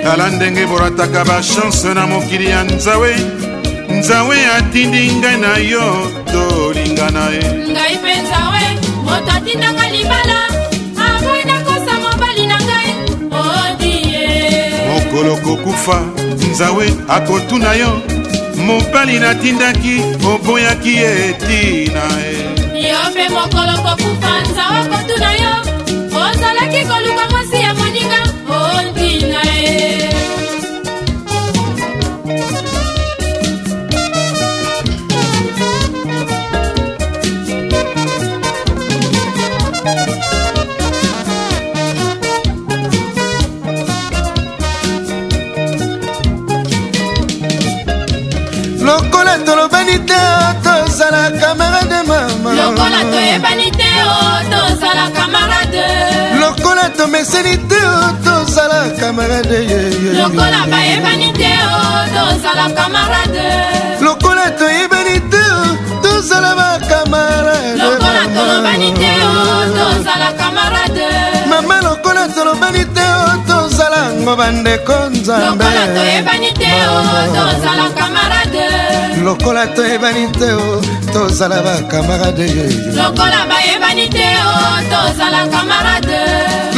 tala ndenge bolataka bashanse na mokili ya nzawe nzawe atindi ngai na yo tolingana ye ngai mpe nzawe moto atindanga libala avoi nakosa mobali na ngai odie mokolo kokufa nzawe akotuna yo mobali natindaki oboyaki etina ye yo mpe mokolo kokufa nzawe akotuna yo ozalaki koluka mwasi lokola tolobani te o tozala kamera de mama lokola toyebani te o tozala kamera lokola tomeseni te o tozala kamarade lokola bayebani te o tozala kamarade lokola toyebani te o tozala bakamarade lokola tolobani te o tozala kamarade mama lokola tolobani te o tozala ngo bandeko nzambe lokola toyebani te o tozala kamarade lokola toyebani te o tozala bakamarade lokola bayebani te o tozala kamarade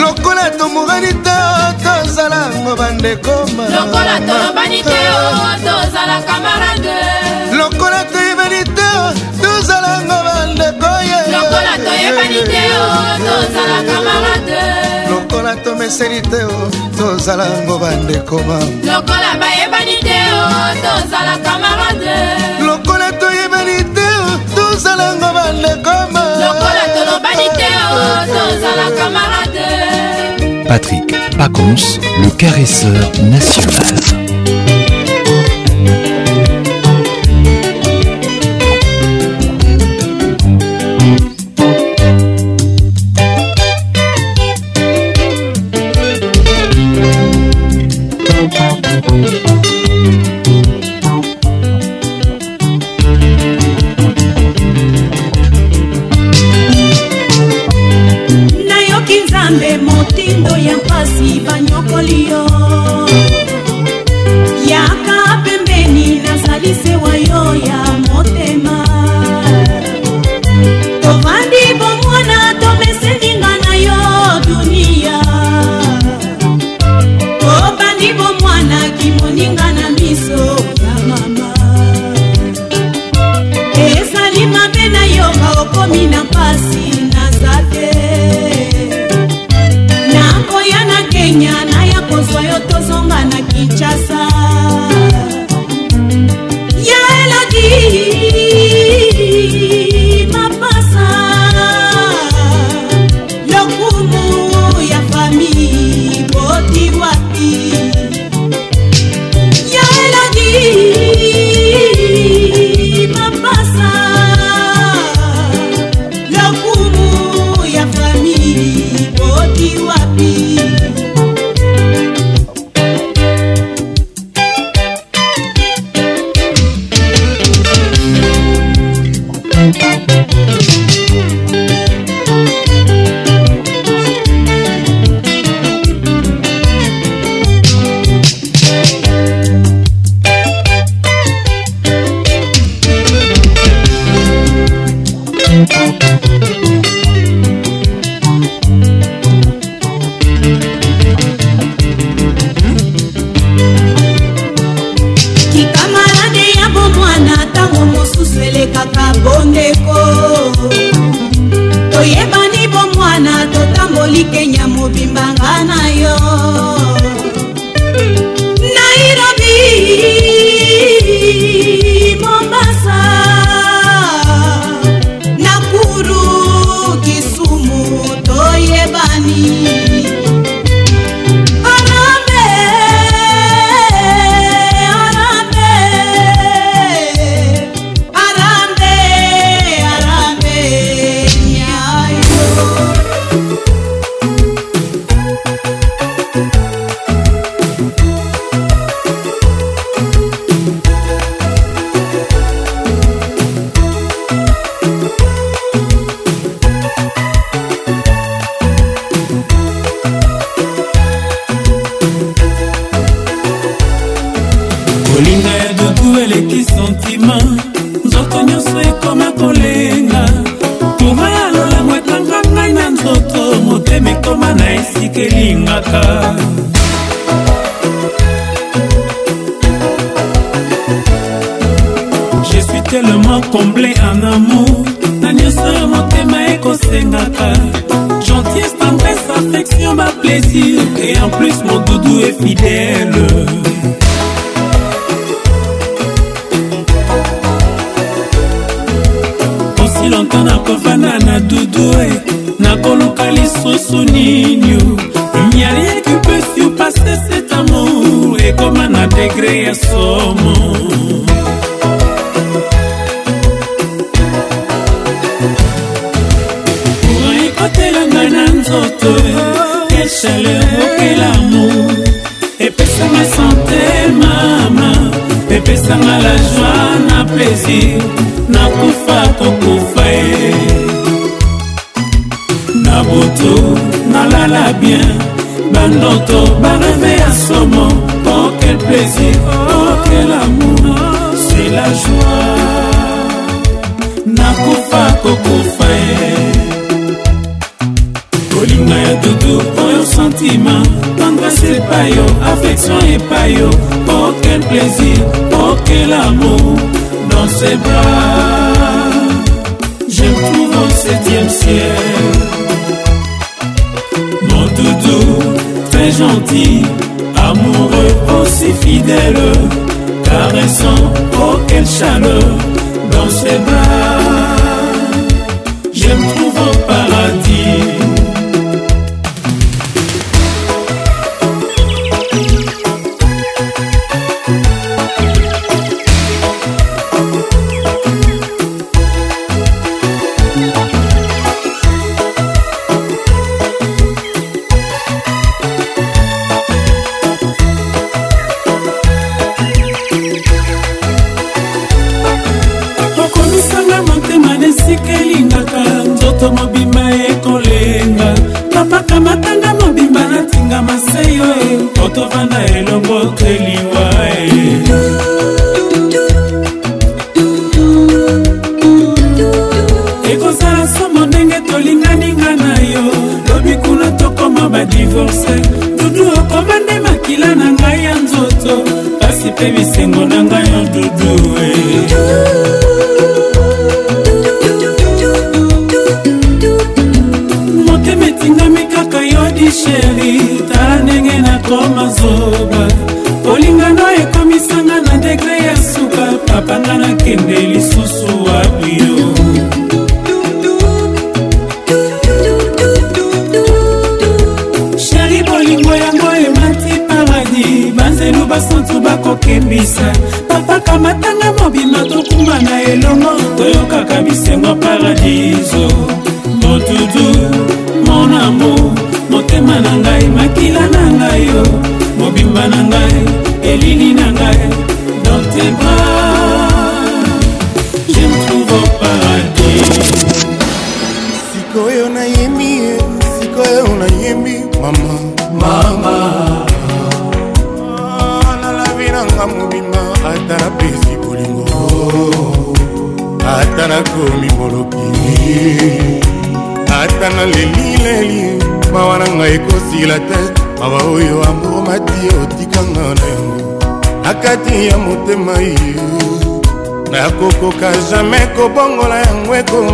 lokola tomorani te o tozala ngo bandekoma lokola tolobani te o tozala kamarade lokola toyebani te o tozala ngo bandeko ye lokola toyebani te o tozala kamarade lokola tomeseli te o tozala ngo bandekoma lokola bayebani te yo tozala kamarade lokola toyebani te tozalanga bandekoma lokola tolobani te oh, tozala kamarade Patrick Pacons, le caresseur national.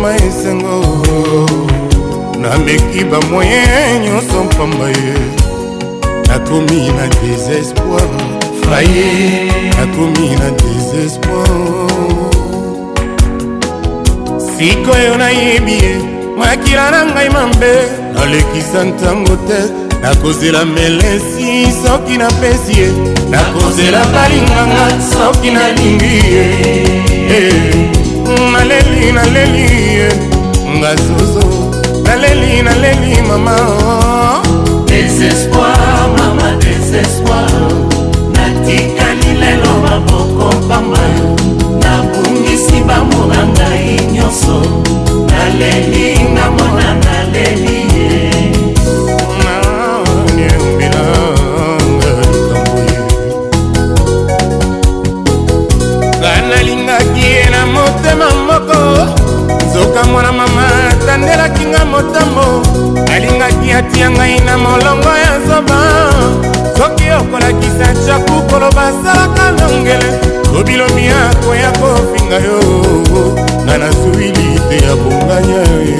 motema esengo nameki bamoye nyonso mpamba ye nakomi na désespoir faye nakomi na désespoir sikoyo nayebi ye makila na ngai mabe nalekisa ntango te nakozela melesi soki napesi ye nakozela balinganga soki nalingi ye hey. Eh. naleli naleli ye nga zozo naleli naleli mama désespoir mama désespoir natikani lelo maboko pamba nabungisi bamona ngai nyonso naleli ngamona naleli mwana mama atandelaki nga motambo alingaki atia ngai na molongo ya zoba soki okolakisa jaku koloba asalaka longele lobilobi akoya kofinga yo nga nasuwili te ya bonganya ye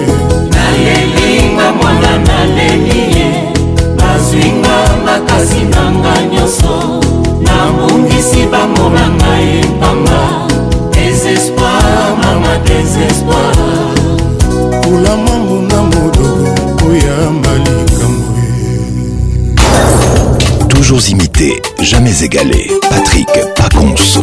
nalelinga mwana naleli ye bazwinga makasi na nga nyonso nabongisi bango na ngai mpanga désespoir mama désespoir bulama muna modoko oyamba likambo Toujours imité, jamais égalé. Patrick Paconce.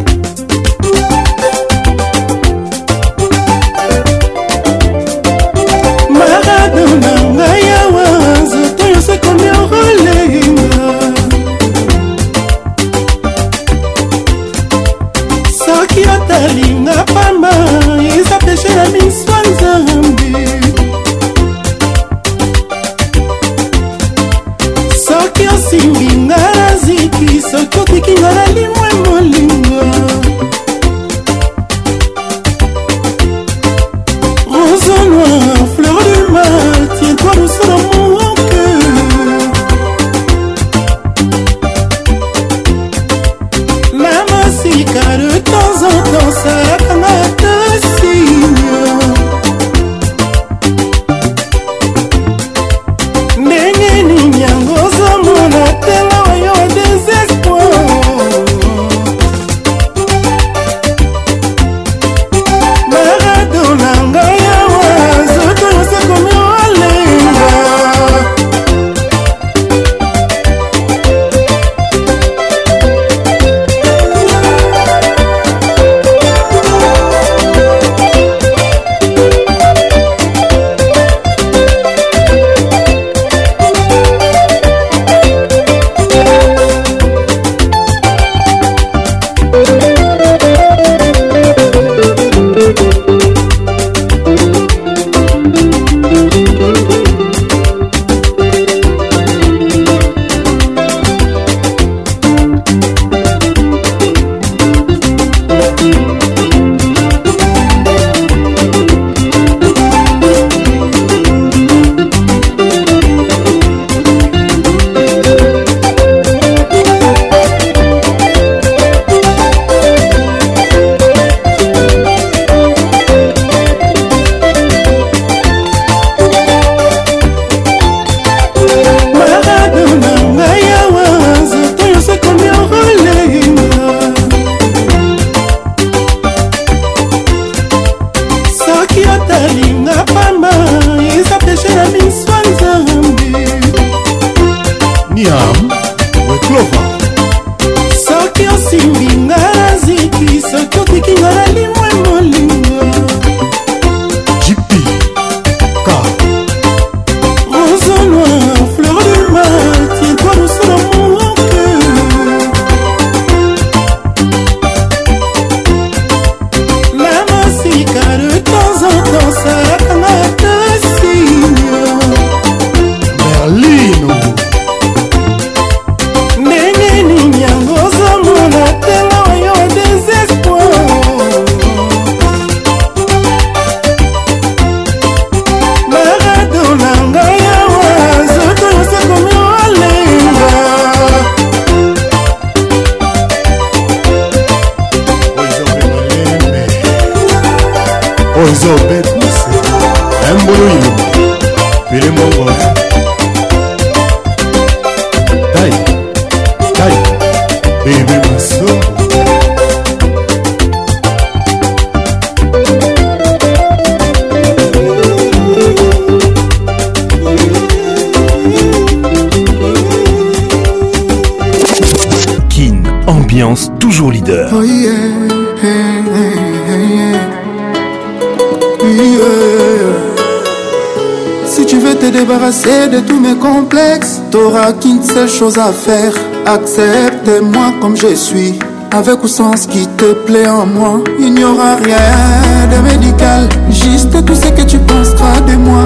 complexe, t'auras qu'une seule chose à faire. Accepte-moi comme je suis, avec ou sans ce qui te plaît en moi. Il n'y aura rien de médical, juste tout ce que tu penseras de moi.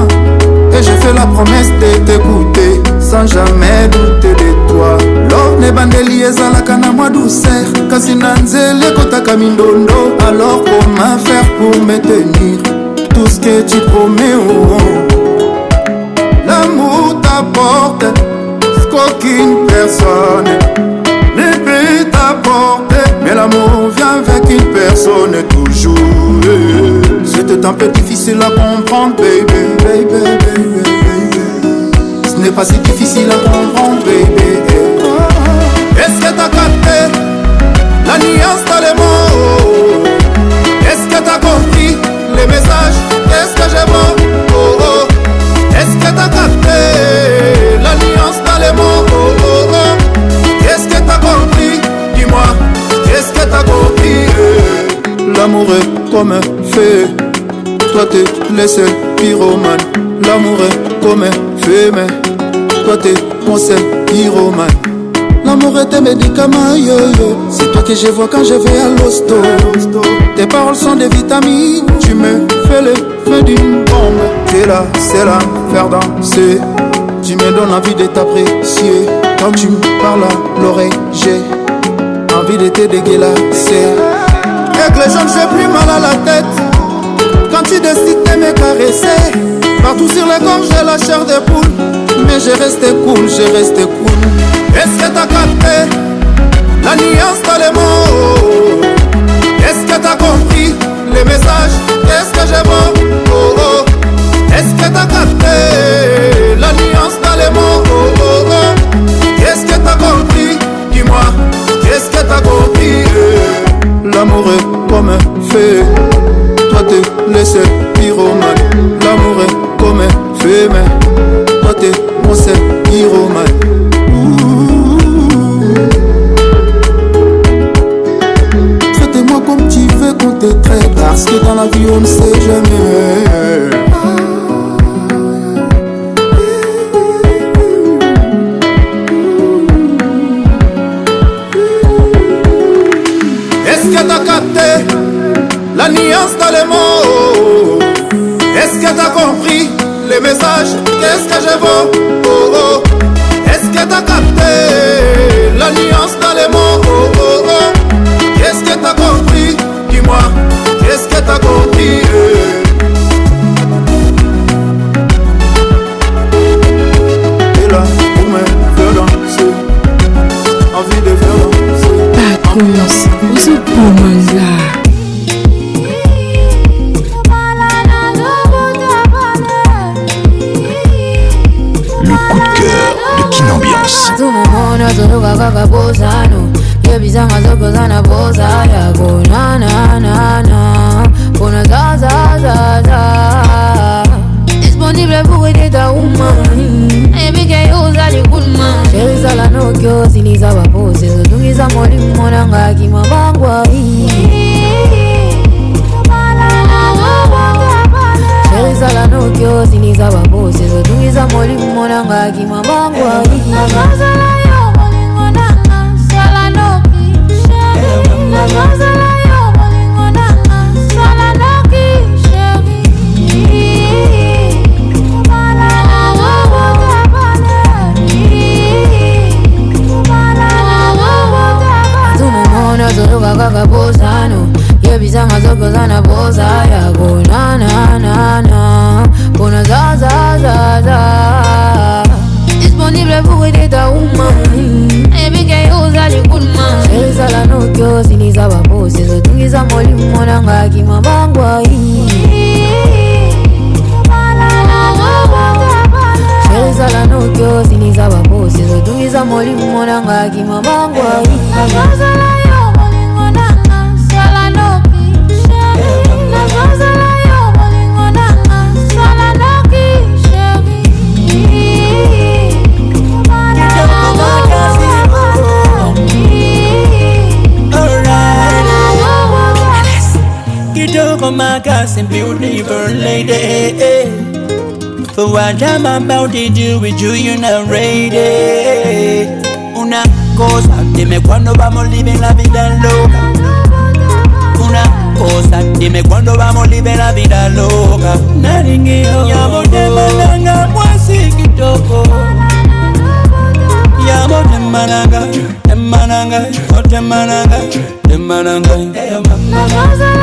Et je fais la promesse de t'écouter, sans jamais douter de toi. Love nebandeli ezalaka na mwa douceur, kasi na nzela ekotaka mindondo. Alors comment faire pour me tenir tout ce que tu promets au oh, oh. une personne Le prix t'a porté Mais l'amour vient avec une personne toujours C'était un peu difficile à comprendre baby, baby, baby, baby. Ce n'est pas si difficile à comprendre baby L'amour est comme un feu. Toi t'es le seul pyromane. L'amour est comme un feu, mais toi t'es mon seul pyromane. L'amour est un médicament, C'est toi que je vois quand je vais à l'hosto. Tes paroles sont des vitamines. Tu me fais le feu d'une bombe. Tu es là, c'est là, faire danser. Tu me donnes envie de t'apprécier. Quand tu me parles à l'oreille, j'ai envie de te dégueulasser. avec les jeunes, j'ai plus mal à la tête. Quand tu décides de me caresser, partout sur les gorges, j'ai la chair de poule. Mais j'ai resté cool, j'ai resté cool. Est-ce que t'as capté la nuance dans les mots Est-ce que t'as compris les messages Est-ce que j'ai bon oh, oh. Est-ce que t'as capté la nuance dans les mots oh, oh, oh. Est-ce que t'as compris Dis-moi, est-ce que t'as compris euh, L'amour est comme feu Toi te laisses pyromane L'amour est comme feu mais Toi t'es grosse pyromane Traitez-moi comme tu veux qu'on te traite Parce que dans la vie on ne sait jamais te la nuance dans les mots Est-ce que t'as compris les messages Qu'est-ce que je vaux oh, oh. Est-ce que t'as capté la nuance dans les mots oh, oh. konyosi ozoponanga le coup de cœur de kinambiance tumomona tolukakaka bozano yebisanga zokozana boza yako nanana What I'm about to do with you, you're not ready. Una cosa, dime cuándo vamos a vivir la vida loca. Una cosa, dime cuándo vamos a vivir la vida loca. Naringeo, yamote mananga mwasi kitoko. Yamote mananga, temananga, temananga, temananga. Hey, mama.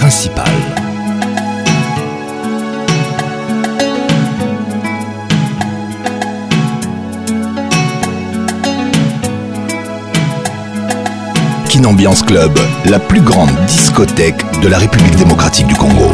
principal. Kinambiance Club, la plus grande discothèque de la République démocratique du Congo.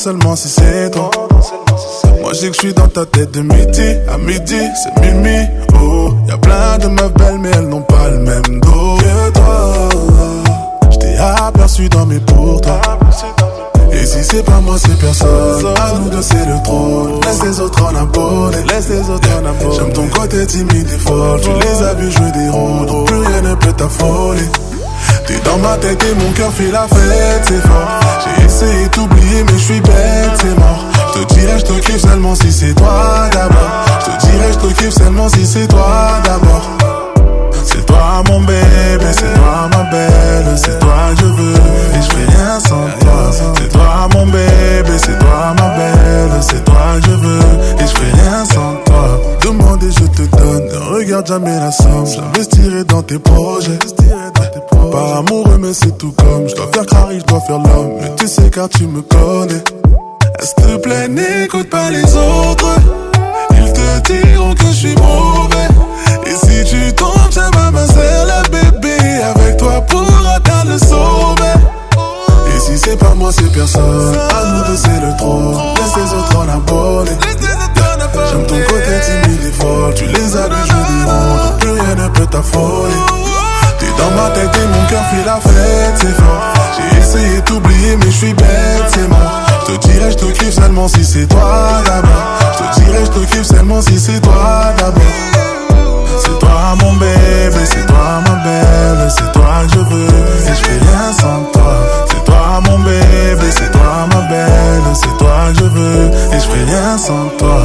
seulement si c'est toi Moi j'ai que je suis dans ta tête de midi à midi, c'est mimi Oh, y'a plein de meufs belles, mais elles n'ont pas le même dos que toi. Je t'ai aperçu dans mes toi Et si c'est pas moi, c'est personne. À nous deux, c'est le trône. Laisse les autres en abonner. Laisse les autres en J'aime ton côté timide et folle. Tu les as vu jouer des rôles. Plus rien ne peut t'affoler. T'es dans ma tête et mon cœur fait la fête, c'est fort. J'ai essayé d'oublier, mais je suis bête, c'est mort. Je te dirais, je te kiffe seulement si c'est toi d'abord. Je te dirais, je te kiffe seulement si c'est toi d'abord. C'est toi mon bébé, c'est toi ma belle, c'est toi je veux et je fais rien sans toi. C'est toi mon bébé, c'est toi ma belle, c'est toi je veux et je fais rien sans toi demande et je te donne. Ne regarde jamais la somme. J'investirai dans tes projets. Pas amoureux, mais c'est tout comme. Je dois faire carré, je dois faire l'homme. Mais tu sais, car tu me connais. S'il te plaît, n'écoute pas les autres. Ils te diront que je suis mauvais. Et si tu tombes, ça va faire la bébé. Avec toi pour atteindre le sommet. Et si c'est pas moi, c'est personne. À nous deux, c'est le trop. Laisse les autres en abonner. J'aime ton côté tu les as du monde, Plus rien ne peut t'affoler T'es dans ma tête et mon cœur fait la fête, c'est fort J'ai essayé d'oublier mais je suis bête, c'est mort Je te dirai, je te seulement si c'est toi d'abord Je te dirai, je te seulement si c'est toi d'abord C'est toi mon bébé, c'est toi ma belle C'est toi je veux et je fais rien sans toi C'est toi mon bébé, c'est toi ma belle C'est toi je veux et je fais rien sans toi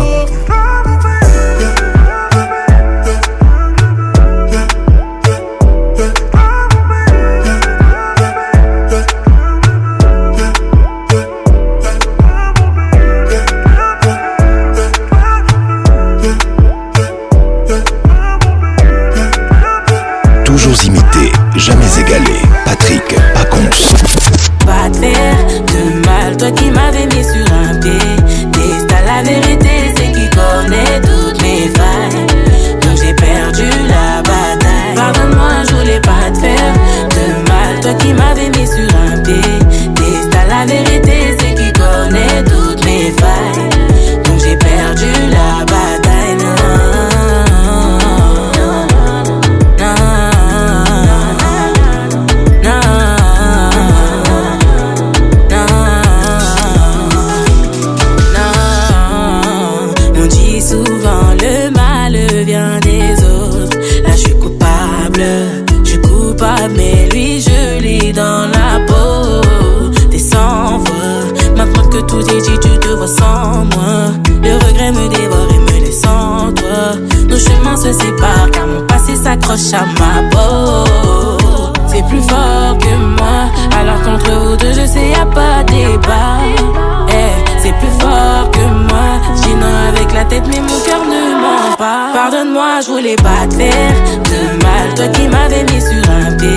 je voulais pas te faire de mal Toi qui m'avais mis sur un pied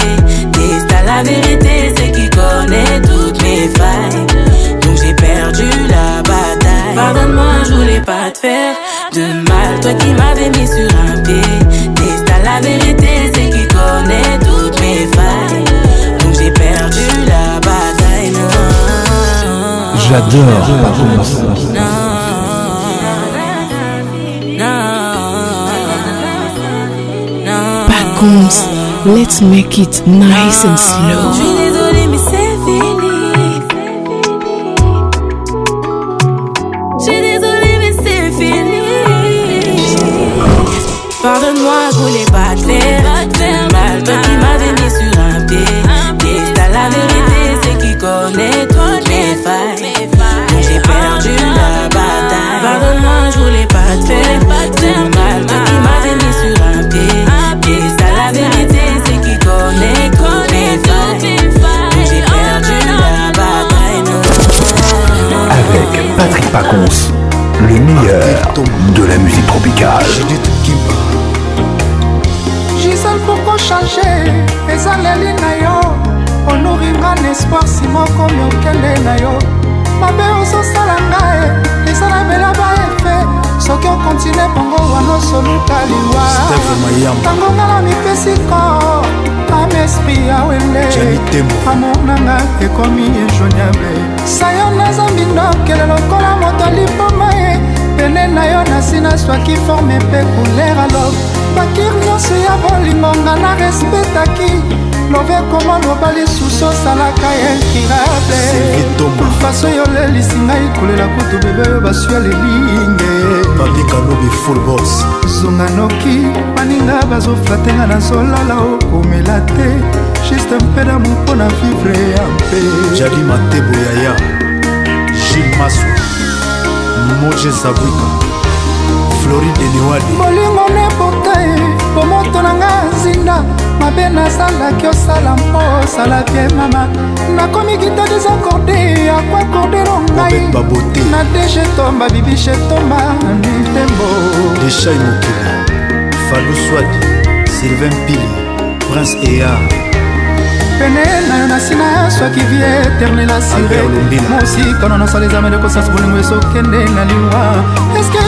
T'es la vérité, c'est qui connaît toutes mes failles Donc j'ai perdu la bataille Pardonne-moi, je voulais pas te faire de mal Toi qui m'avais mis sur un pied T'es la vérité, c'est qui connaît toutes mes failles Donc j'ai perdu la bataille J'adore, comes, let's make it nice and slow. tropicale. gisele pourko change ezaleli na yo onoringa na espoir simoko miokende na yo mabe ozosala ngai eza na belaba efe soki okontinue bango wana osoluka liwa ntango nga na mipesi kor amespi ya ah, wende amour nanga ekomi injoignable sayo naza mbindo kele lokola moto alipoma ye pene na yo nasina swaki forme mpe couleur alo bakir nyonso ya bolingonga na respetaki lobe koma loba lisusu osalaka intirablefaso yo lelisi ngai kolela kutu bebe oyo baswa lelinge zunga noki baninga bazoflatenga nazolala okomela te juste mpe damu mpo na vivre ya mpe jadi matebo yaya gilmaso moje zabwika floride newadi molingo nepota e bomoto na nga zinda mabe nasalaki osala mpo osala bie mama nakomi kita desakorde akwa kordero ngai babote na dejetomba bibishetomba nitembo deshai mokili faluswadi sylvain pili prince ear penena na nsina soki vie eternel asire mosikano nasala ezamele kosasa bolingo esokende na liwa eske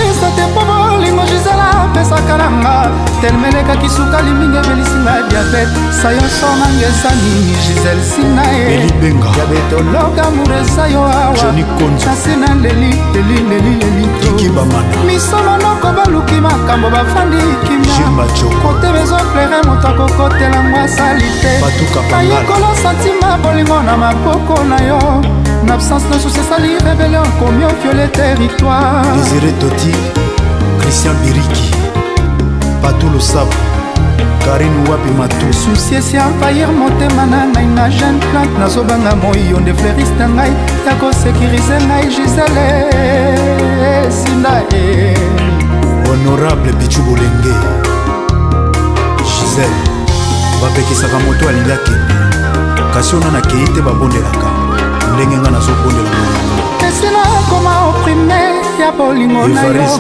masaka na nga telmelekaki sukali mingi ebelisinga ya diabete sayonso nanga eza nini gisel sina ya betoloka mur eza yo awa kasi na leli leli leli lelito misolonoko baluki makambo bafandi kimia kote bezoplere moto akokotelango asali te ayekolo santima bolingo na maboko na yo na absence nyonso sesali rebelion komi ofiole territoire désiré toti christian biriki patu losapo karine wapi matu susiesi envahir motema na ngai na jeune plante nazobanga moiyo nde fleuriste na ngai ya kosekirize ngai gisele sinda e honorable bicu bolenge gisele bapekisaka moto alingi akende kasi ona nakei te babondelaka ndenge ngai nazobondela molongo esina akoma oprime kati ya bolingo na yo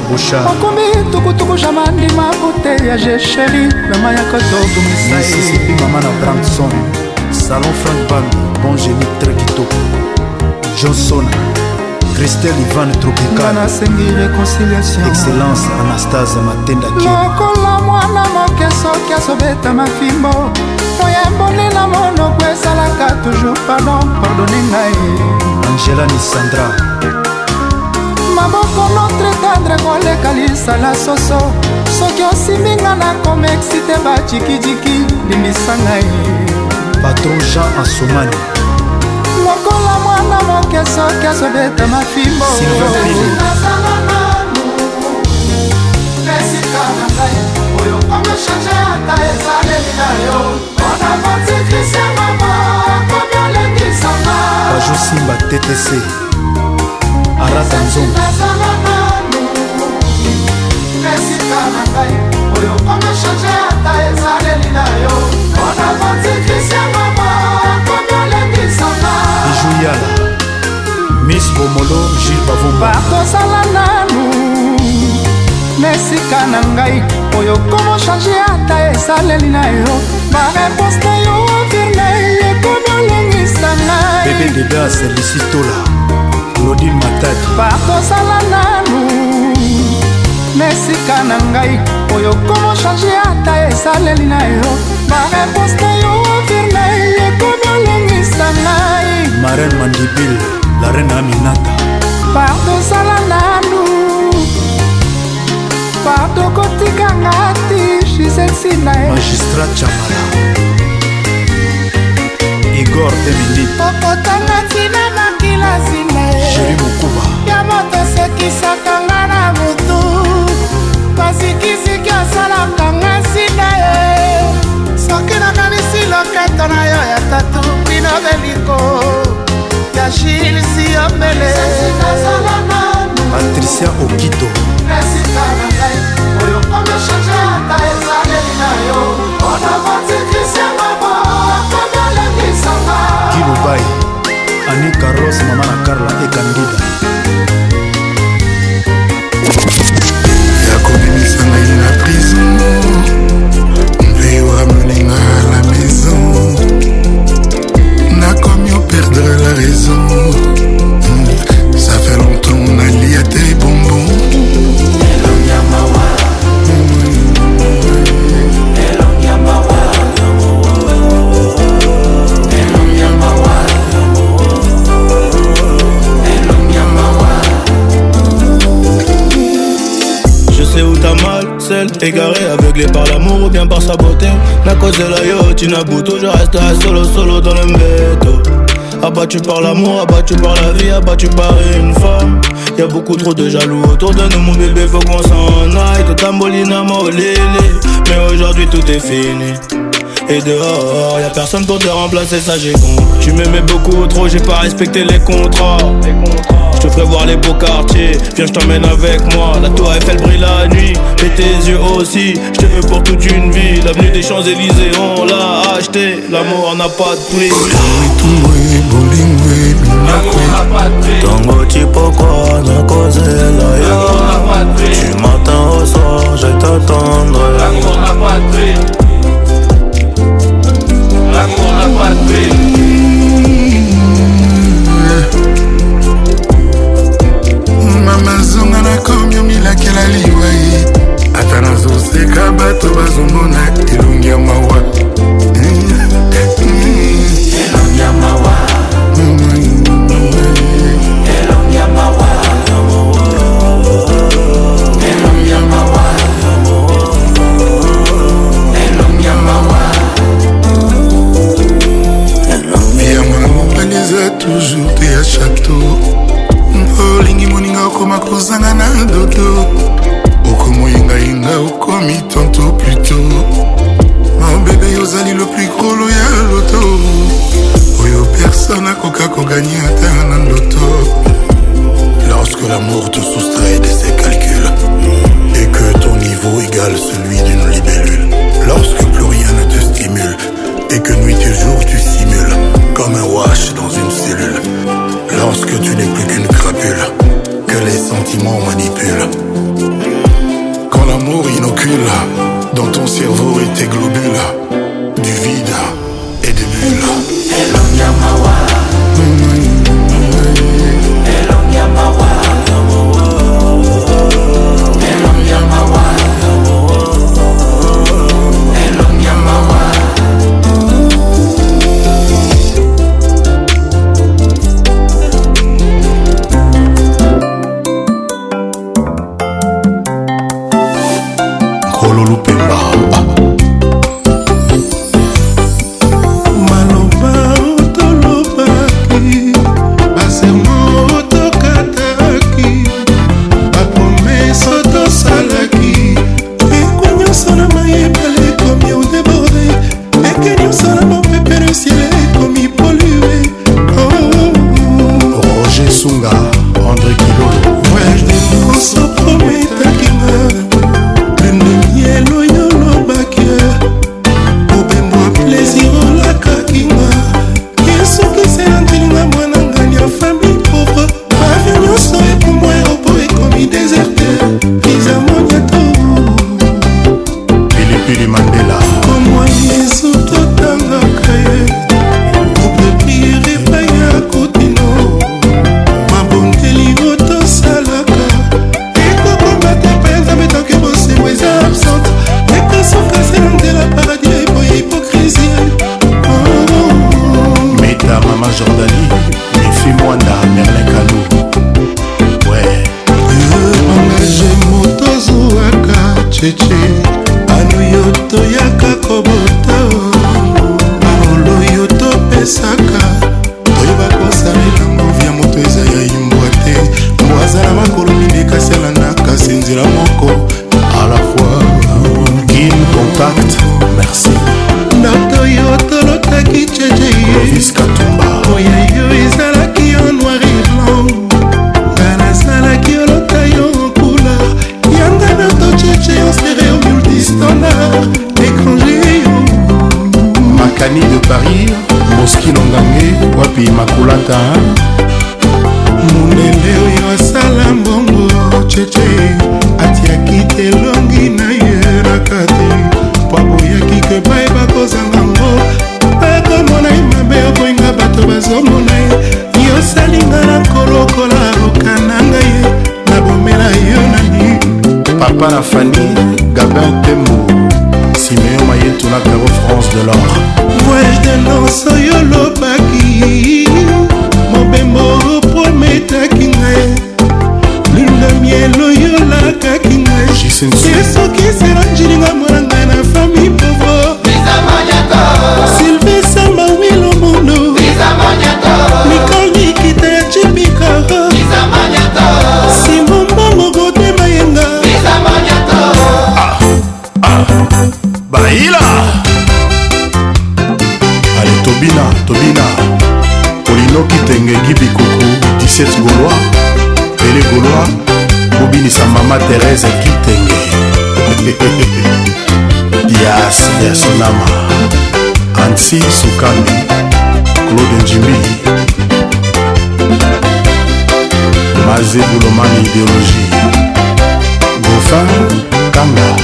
okombi tukutuku jama ndima kote ya jesheri mama ya kotobungisa mama na branson salon frank ban bon génie très kitoko johnson christel ivan tropicalnasengi réconciliation excellence anastase matenda lokola mwana moke soki asobeta mafimbo moyemboni na monoko esalaka toujours pardon pardone ngai angela nisandra mama moko notre tendre koleka lisala soso soki osiminga na komexite bajikijiki limisa ngai patron jean asomani lokola mwana moke soki azobeta mafimbo oyo omechange ata ezaleli na yo mpona motikisi ya mama komi olendisanga bajosimba ttc sandra samson esika na ngai oyo omechange ata ezaleli na yo mpona bantikisi ya mama komi olendisanga ijuyala mis bomolo gil bavumba bakosala nanu na esika na ngai oyo komochange ata esaleli na yo bareponse na yo ovir na ye komi olengisa ngai bebe debe aselisi tola claudine matadi bakosala nanu na esika na ngai oyo komo change ata esaleli na yo bareponse na yo ovir na ye ekomi olengisa ngai marene mandibile la reine aminata pardosala nanu pardo kotika ngati jisesi na ye magistrat chamara igor demini okotangati na nsima e. ya moto asekisaka nga na motu basikisiki asalaka nga nsina ye soki nakanisi loketo na yo ya tatu bino beliko ya gile siomele patricia okito esika na ngai oyo omechange ata ezaleli na yo mpona batikisi ya maboko amelekisanga kilubai anthony carlos mama na carla ekangida yakobimisa ngai na prison mpe wameninga la maison nakomi operdre la raison Égaré, aveuglé par l'amour ou bien par sa beauté N'a de la yo, tu toujours Je resterai solo, solo dans le métro Abattu par l'amour, abattu par la vie, abattu par une femme Y'a beaucoup trop de jaloux autour de nous, mon bébé, faut qu'on s'en aille Tout tambolina, Mais aujourd'hui tout est fini et dehors, y'a personne pour te remplacer, ça j'ai con. Tu m'aimais beaucoup trop, j'ai pas respecté les contrats. Je te ferai voir les beaux quartiers, viens je t'emmène avec moi. La tour Eiffel brille la nuit, et tes yeux aussi. Je te veux pour toute une vie. L'avenue des Champs-Élysées, on l'a acheté. L'amour n'a pas de prix. na Tu m'attends au soir, je t'attendrai L'amour n'a pas de prix Patrick mama zonga nakomi omilakela liwai ata nazoseka bato bazomona elongi ya mawa toujours te ya chaque tour olingi moninga okoma kozanga na dodo okomoyengayenga okomi tanto pluto Mon bébé ozali le plus krolo ya loto oyo personne akoka koganye ata na loto lorsque l'amour te soustrait de ses calculs hmm, et que ton niveau égale celui d'une libellule lorsque plus rien ne te stimule et que nuit et jour tu simules comme un wash dans une tu n'es plus qu'une crapule que les sentiments manipulent. Quand l'amour inocule dans ton cerveau et tes globules, mama terese kitenge pias yasonama ansi sukami claude njimbi mazebulomani ideologie gofin kanga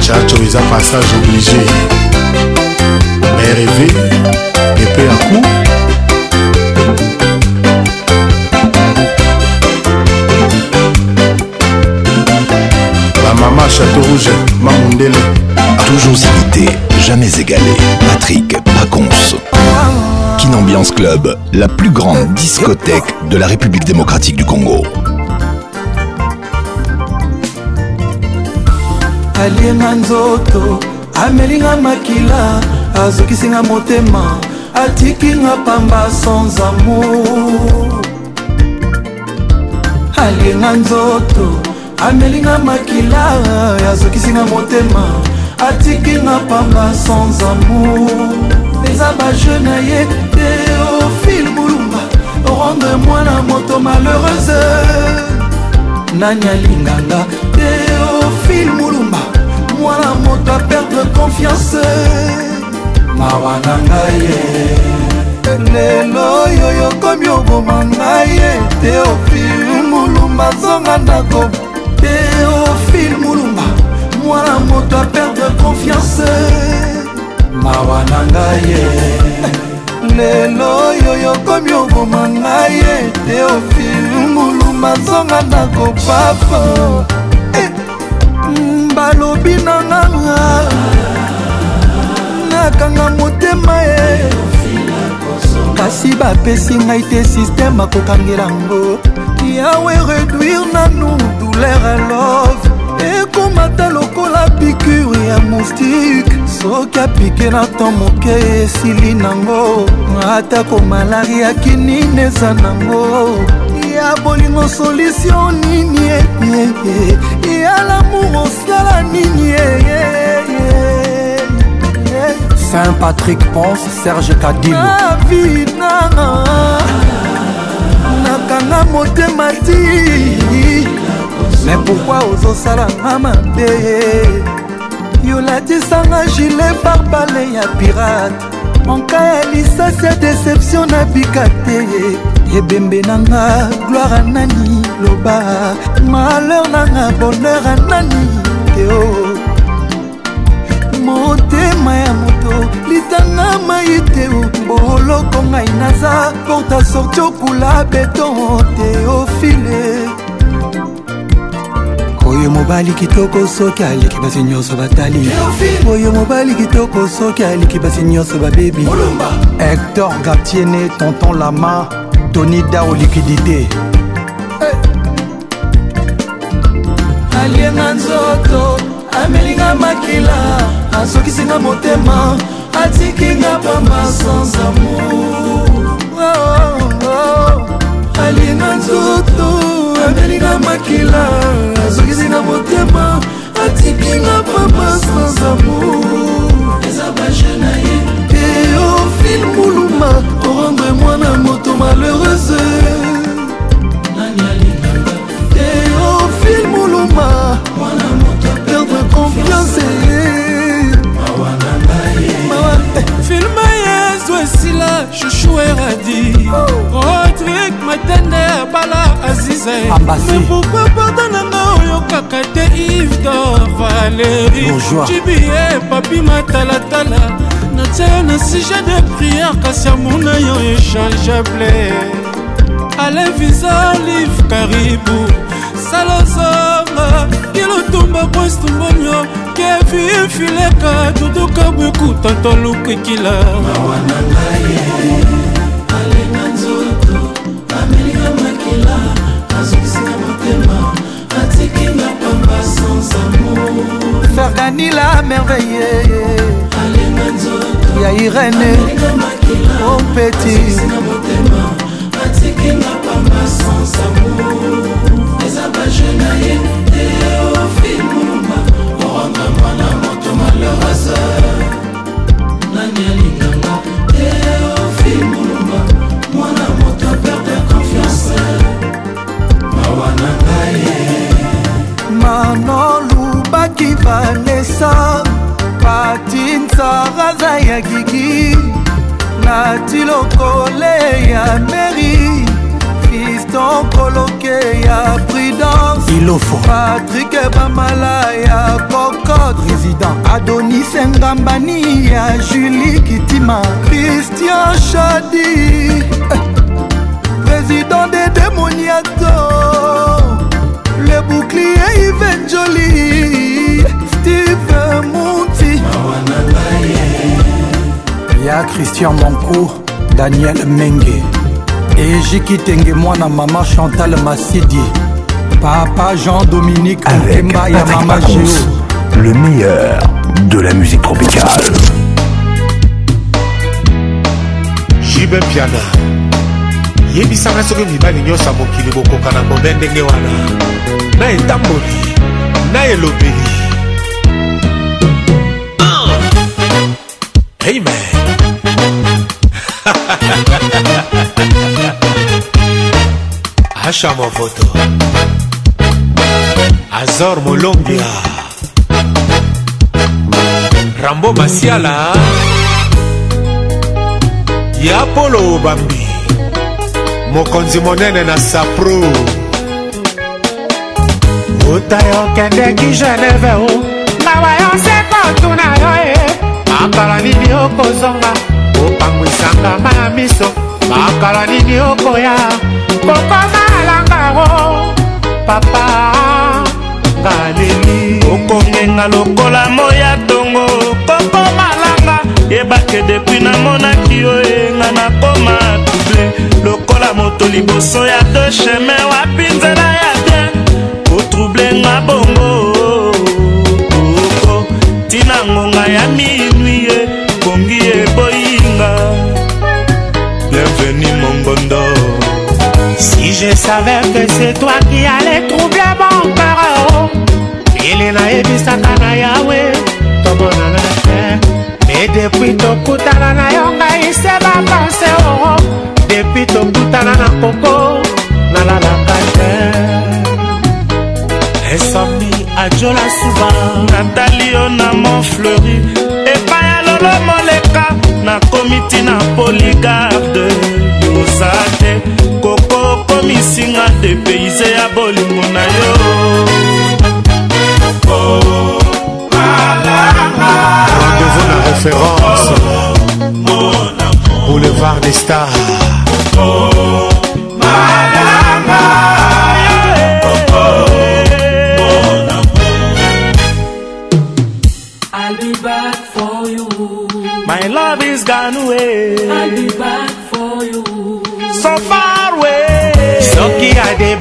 chacho eza passage obligé rv epe ya cour Ma Château Rouge, a Toujours imité, jamais égalé. Patrick Paconce. Kinambiance Club, la plus grande discothèque de la République démocratique du Congo. alienga nzoto amelinga makila azokisinga motema atikinga pamba sans amour alienga nzoto amelinga makila azokisinga motema atikinga pamba sans amour eza baje na ye teofile bulumba rendre mwana moto malheureuse nani alinganga teofile mulumba mwana moto aperdre confiance mawa na ngai ye lelo oyo yokomi oboma ngai ye teofile mulumba zonga na kobo phil mulumba mwana moto aperdre confiance mawa na ngai ye lelo oyo yokomi oboma ngai ete ofil mulumba nzonga na kopapo eh, balobi na nganga nakanga motema ye kasi bapesi ngai te systeme akokangela ngo yawe réduire nanu douleur love ekomata lokola pikure ya moustike soki apike na to moke esili nango atako malari ya kinini eza nango ya bolingo solutio nini e? ya lamour osala nini e? saint patrick ponce serge kadilnavinanga nakanga motema ti me pourkui ozosalanga mabe yolatisanga gile barbale ya pirate anka ya lisasi ya deception nabika te ebembe nanga gloire anani loba malheur nanga bonheur anani teo oh. motema ya moto litanga mai te oh. boloko ngai naza porta sorti okula beton teofile oh, oyo mobali kitoko soki aliki basi nyonso batali oyo mobali kitoko soki aliki basi nyonso babebi hector gatiene tonton lama tony dao likidité hey. alienga nzoto amelinga makila asokisinga motema atikinga pamba sans amour oh, oh, oh. alienga nzoto amelinga makila azongisi na motema atikinga papa sans amour eofil muluma orendre mwana moto malheureuse eofil muluma perdre confiance miso esila chouchou eradi rodrik oh, matende abala azize me pourkui pardon nanga oyo kaka te ivdor valeri jibie papi matalatala natia yo na sujet de priere kasi amona yo échangeable alevisa olive karibu salozonga kilotumba postumbonio kevin fileka duduka bweku tata lukekila mawa na ngai alenga nzoto amelinga makila azokisinga motema atikinga pamba sans amour fer danila merveille alenga nzoto ya irene opeti atikinga pamba sans amour eza bajena ye te ma sœur nani alinganga eofi mulumba mwana moto perde confiance mawa na ngai manolubaki vanesa patinsaraza ya gigi nati lokole ya mairie gaston koloke ya prudence ilofo patrik bamala ya cocode résident adonis ngambani ya julie kitima christian shadi eh, président de démoniato le bouclier iven joli steve munti ya christian moncour daniel menge ejikitenge mwana mama chantal masidi papa jean dominique mokemba ya mama geo le meilleur de la musique tropicale jibe piana yebisanga soki mibali nyonso ya mokili bokoka na monda ndenge wana na etamboli na elobeli oh. amen asha movoto azor molongia rambo masiala ya polo bambi mokonzi monene na sapro ota yokendeki geneve o mawa yo sekotuna yo e makala nini okozonga opangwisanga ma ya miso makala nini okoya kokoma alangaro papa ngaleli okongenga lokola moya tongo kokoma langa yebake depui namonaki yo enga nakoma tuble lokola moto liboso ya de chemin wapi nzela ya bien otrouble nga bongo tina ngonga ya mi savais que c'est toi qui allais troubler mon cœur Yele nayebisaka na yawe tobonana te me depuis tokutana na yo ngai se bapense oo depuis tokutana na koko nalalaka te esomi ajola suba natalio na mon fleuri epai ya lolo moleka nakomi ntina poligarde oza te esinga depeyse ya bolingo na yo rendez-vous na référence boulevard des stars oh,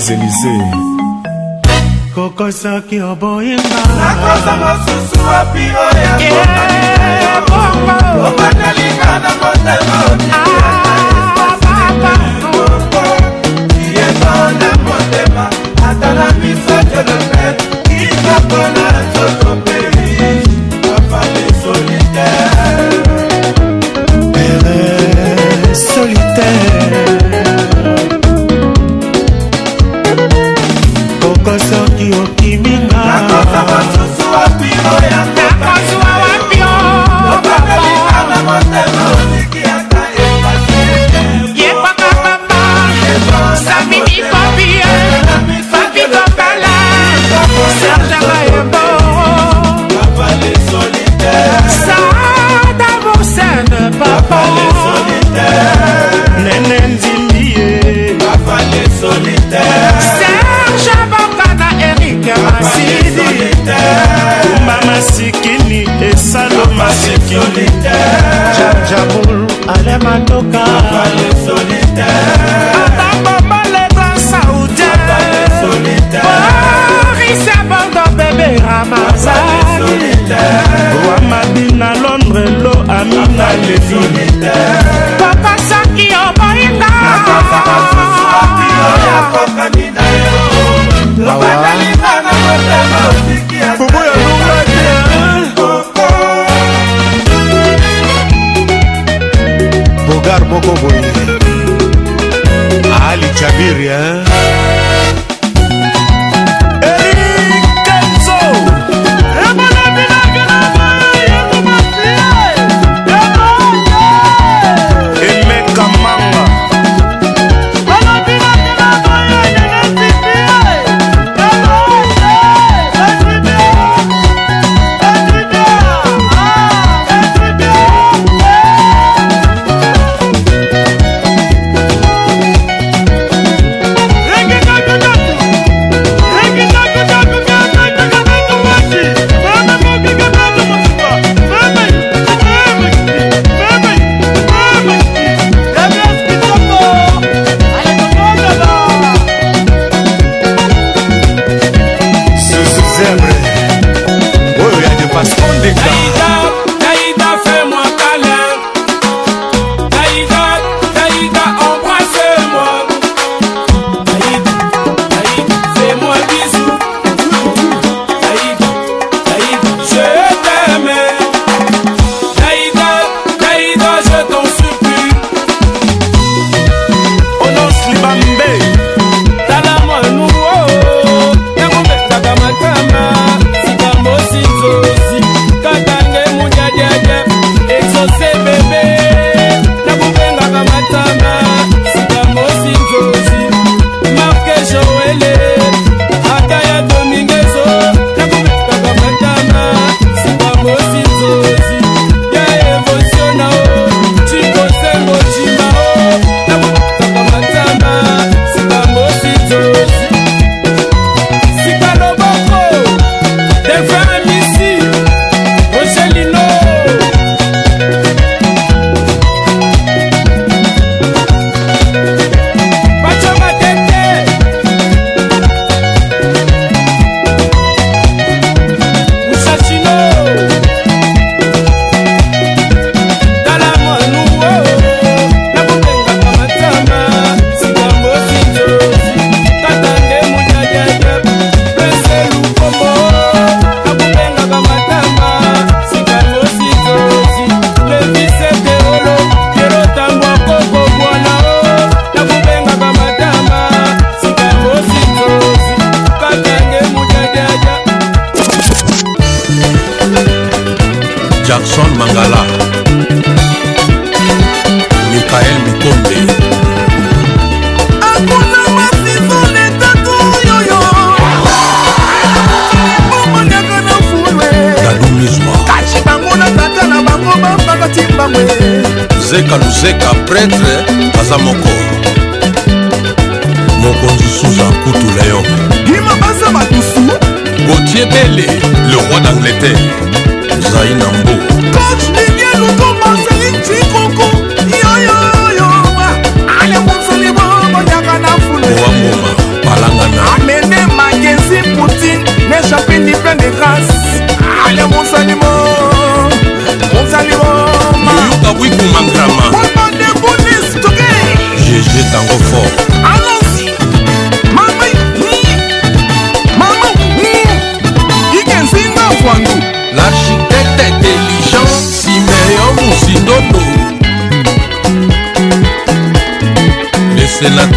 champs-élysées koko soki oboyinga nakosa mosusu opiro yaokonalinga eh, na motema ah, yeso na motema ata na miso jolome kitapona nzoto matoka atamboma leta saudien borise bordo bebe ramazani wa madina londre lo amina ledi papa soki oboyinga awa regard moko boye ali jabiri hein?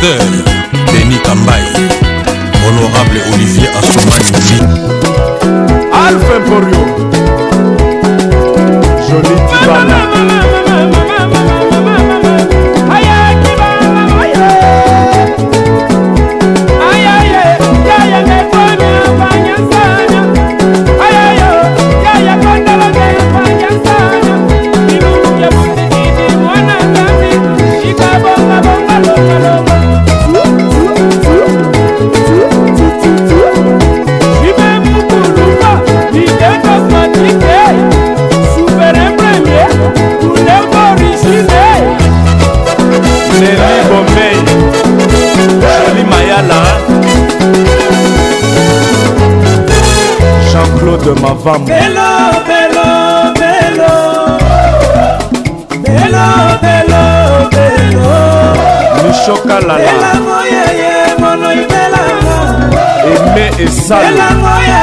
Yeah. mavambo belo belo belo belo belo belo mishokalala elamoyeye mono ibelanga eme esala elamoye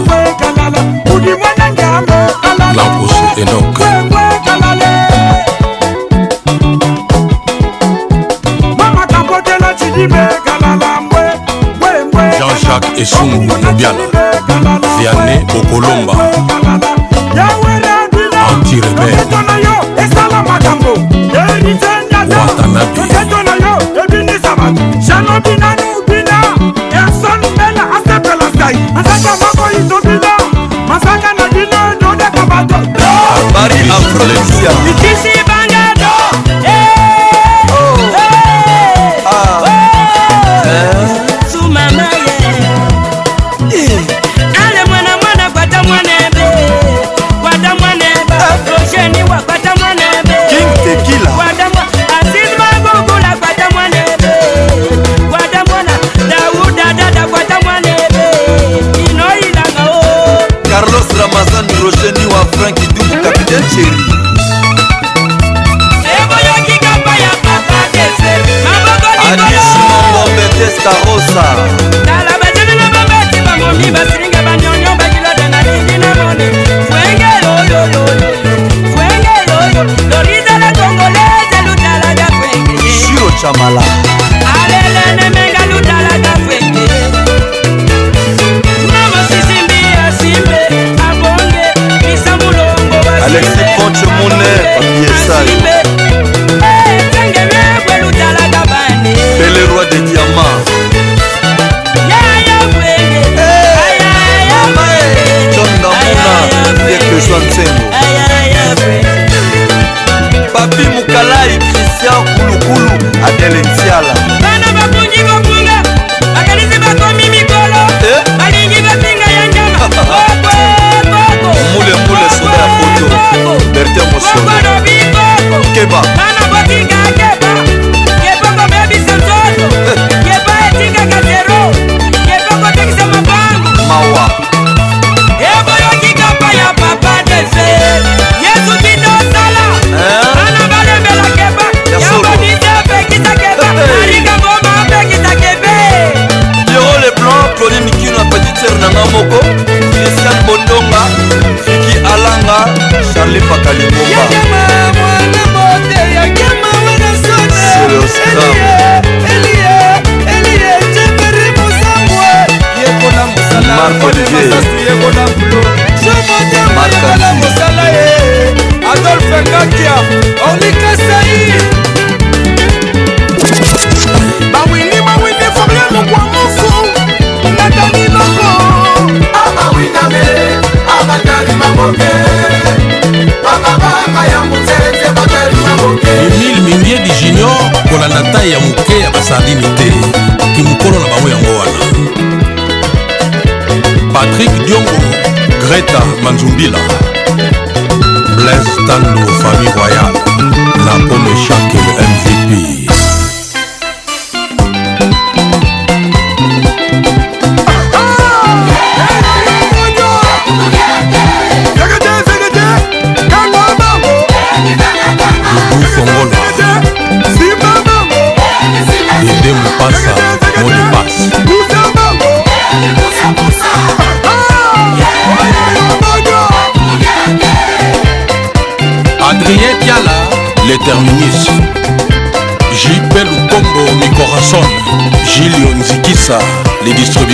哥伦比亚。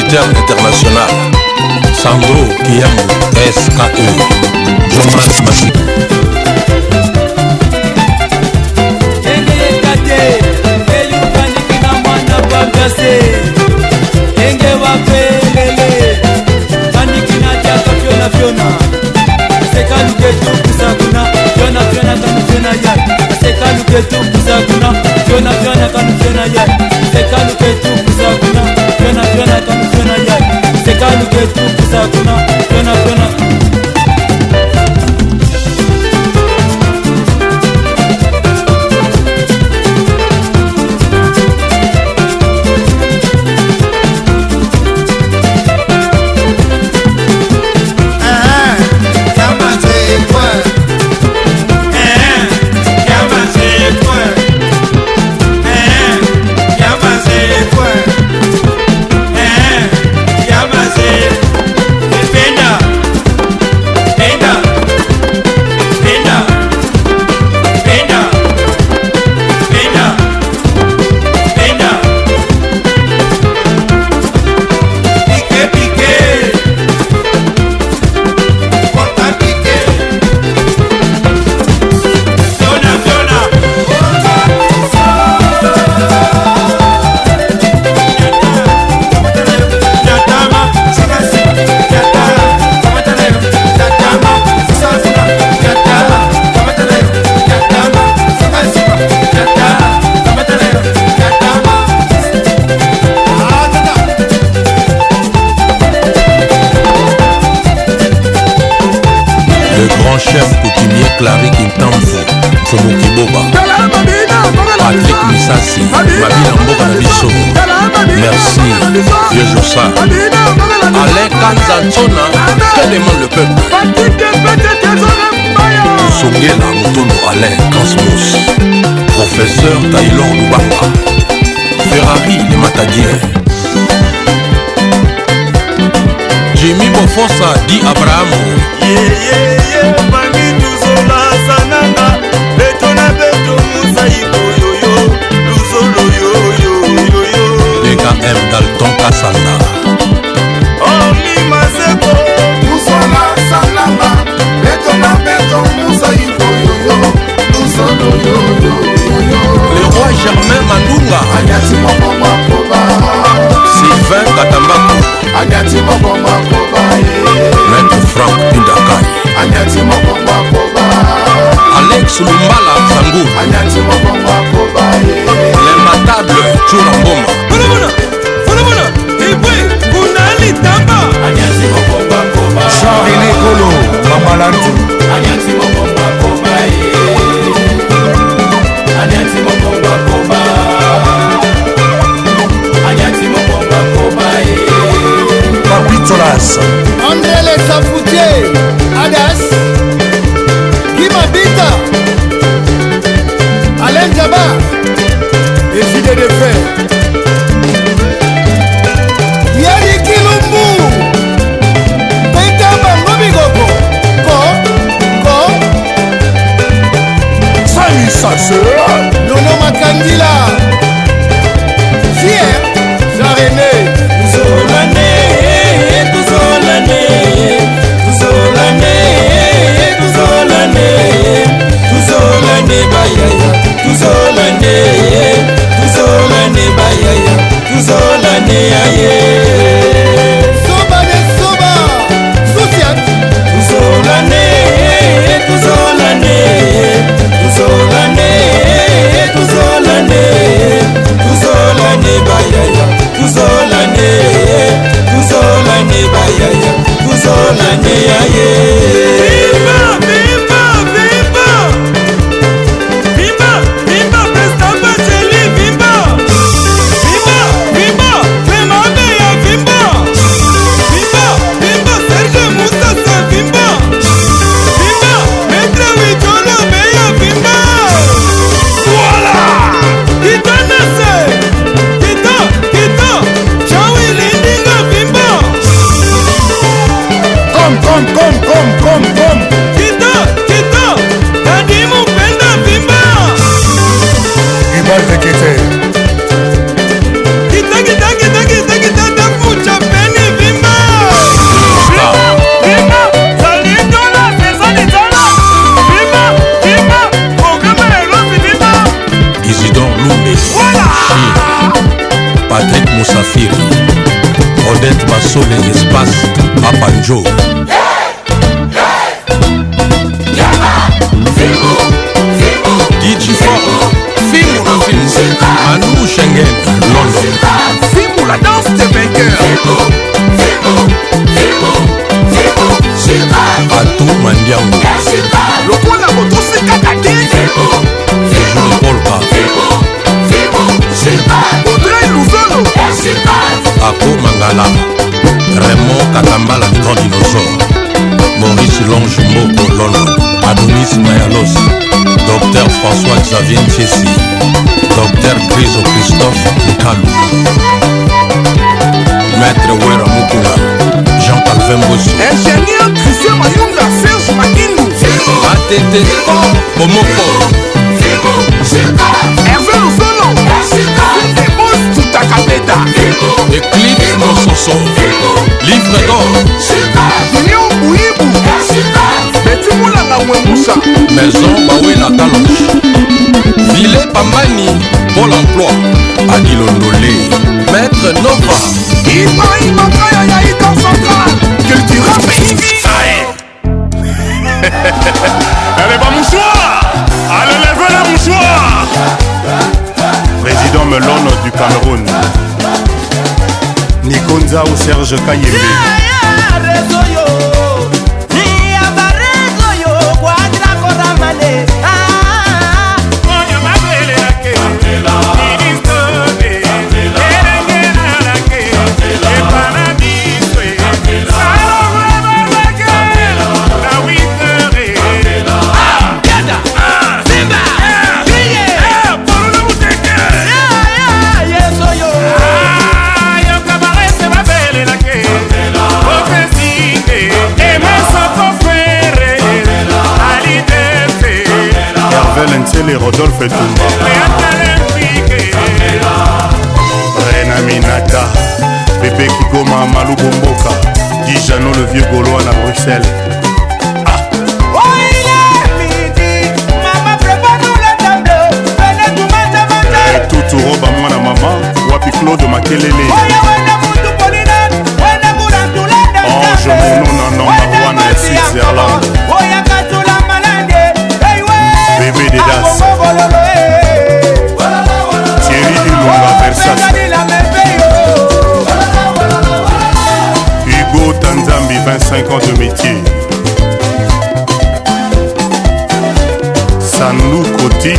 animateur international sandro kiyango ske jonas masi engeyeka te elukaniki na mwana bakase enge bapelele kaniki na tiaka fiona fiona sekaluketu kusakuna fiona fiona kanufiona yai sekaluketu kusakuna fiona fiona kanufiona yai sekaluke yetu kusakuna pena pena ça demande le peuple songela motondo alain cosmos professeur taylor lubamba ferrari le matadien jemi bofosa di abrahamo yeah, yeah. anyati mokongo akoba eh. maître frank pindakai anyati mokongo akoba alex lumbala sangu anyati mokongo akoba eh. lembatable cura mboma bonabona bonabona ebwe bunali tamba anyati mokongo akoba charine kolo mamalantu anyati mokongo solas andele safutie adas ne bayaya tuzola ne ya ye soba ne soba sosiat tuzola ne tuzola ne tuzola ne tuzola ne tuzola ne bayaya tuzola ne tuzola ne bayaya tuzola ne ya ye Ismaëlos, Dr François-Xavier Tchessi, Dr Criso Christophe Nkalu, Maître Wera Mukula, Jean Calvin Bosso, Ingénieur Christian Mayunga, Serge Makinou, ATT, Bomoko, Hervé Louzono, Demos Tutakabeda, Eclipse Nososo, Livre d'or, Union Bouibou, kolanga wemusa maison bawe na talonge vile pambani pôle emploi adilondole maître nova imai makaya ya idansaka cultura peivi ale bamoussoir ale leve le moussoir président melone du cameroun nikonza ou serge kayembe yeah, yeah, Pavel Ntsele Rodolphe Tumba Rena Minata Bébé Kigoma Malou Bomboka Dijano le vieux Gaulois à Bruxelles tuturo bamwana mama wapi claude makelele oh, ange mononana marwana oh, ya switzerland Dedas Thierry Ilunga Versas Hugo Tanzambi 25 ans de métier Sanou Koti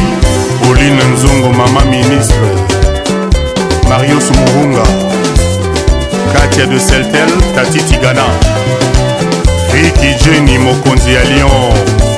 Pauline Nzongo Mama Ministre Marius Murunga Katia de Seltel Tati Tigana Ricky Jenny Mokonzi à Lyon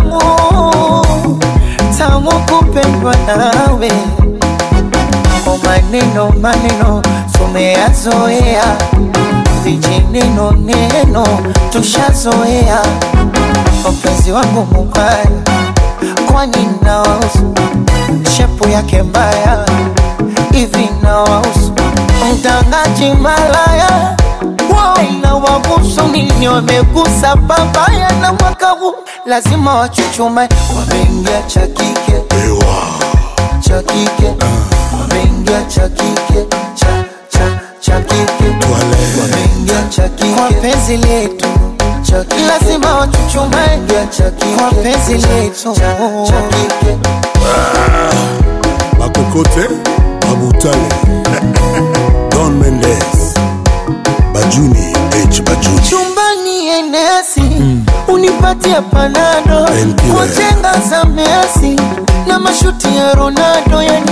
Nitamu kupendwa nawe kwa oh, maneno maneno tumeyazoea, vijineno neno tushazoea. Mpenzi wangu mubaya, kwani nawausu shepu yake mbaya hivi, nawausu mtangaji malaya, wao inawagusu nini, wamegusa babaya na huu lazima wachuchume, wameingia cha kike cha kike, wameingia cha kike cha cha cha kike, wameingia cha kike kwa penzi letu lazima wachuchume kwa penzi letu cha kike ah, bakokote babutale Don Mendes Bajuni H Bajuni chumbani enesi mm. unipatia panado kwa chenga za Messi na mashuti ya Ronaldo, yani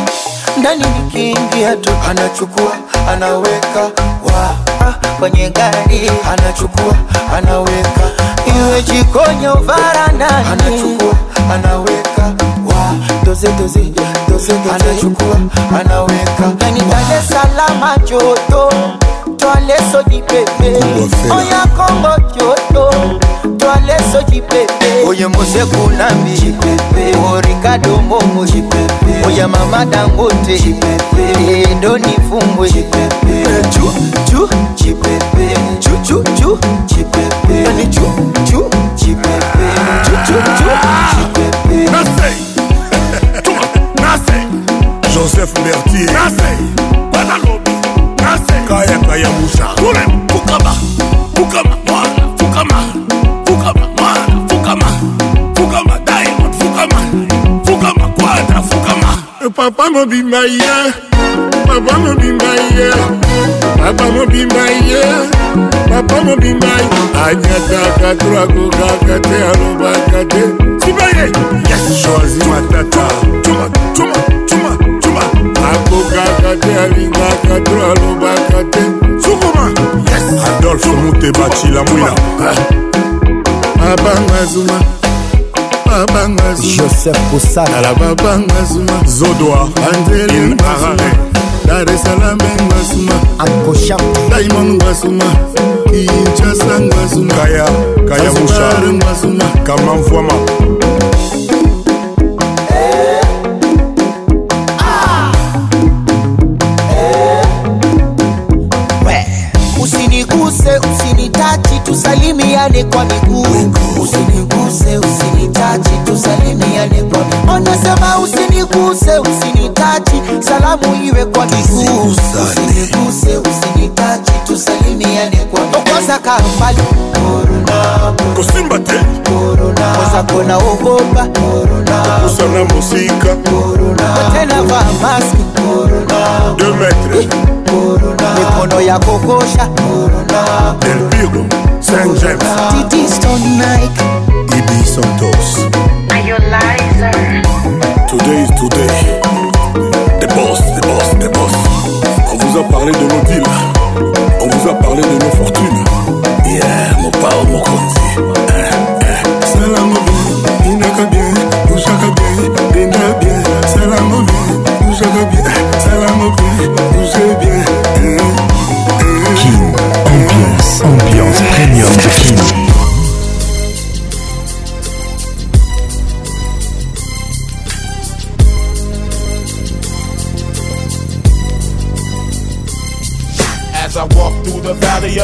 ndani nikiingia tu anachukua anaweka wa kwenye gari anachukua anaweka, iwe jikoni au varandani anachukua anaweka wa doze doze doze doze anachukua anaweka, yani Dar es Salaam joto twaleso jipepe oya Kongo joto toale soki pepe oye mosekunambi o oh, ricardo mbongo oya mama dangote edoni fumbwe eh, joseph bertier Nasei. kayakaya musha kukama kukama mwana kukama fukama mwana fukama fukama diamond fukama fukama quadra fukama eh, papa mobimba ye papa mobimba ye papa mobimba ye papa mobimba ye anyataka twakokaka te alobaka te sibaye yes choisi matata tuma tuma tuma tuma akokaka te alingaka to alobaka te sukuma yes adolfe mutebacila mwina babanga zuma babanga joseph kosanala babanga zuma zodoa anzeli arare dar esalam ngwasuma akosha diamond ngwasuma kinshasa ngwasuma kaya kaya musha ngwasuma kamamvwama tusalimiane kwa miguu, usiniguse, usinitachi, tusalimiane kwa miguu. Anasema usiniguse, usinitachi, salamu iwe kwa miguu, usiniguse, usinitachi, tusalimiane kwa miguu. Tokoza kambali korona, kusimba te korona, kosa kona ogopa korona, kusana musika korona, tena vaa maski korona, deux metres mikono ya kogosha Del Virgo, saint James Titi Stone Nike Ibi Santos Lizer Today is today The boss, the boss, the boss On vous a parlé de nos villes On vous a parlé de nos fortunes Yeah, mon pao, mon conti Salamone, inaka bien, ushaka bien, denda bien Salamone, ushaka bien bien, bougez bien. King, ambiance, ambiance premium de King.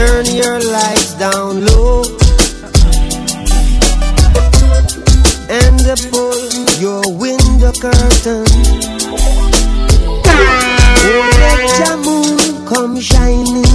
Turn your lights down low and pull your window curtain. will let your moon come shining.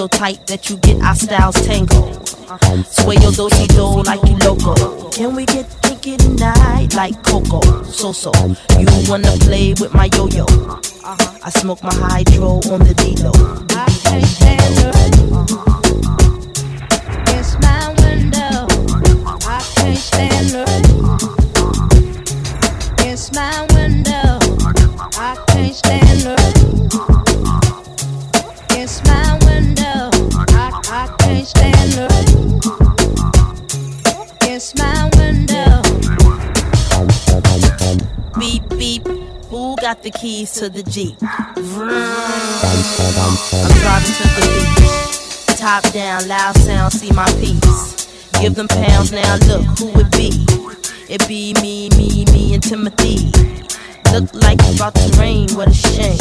so tight that you get our styles tangled. Sway your dosi do like you loco. Can we get kinky tonight like Coco? So so, you wanna play with my yo yo? I smoke my hydro on the d keys to the Jeep. I'm driving to the beach. Top down, loud sound, see my peace. Give them pounds now, look who it be. It be me, me, me, and Timothy. Look like it's about to rain, what a shame.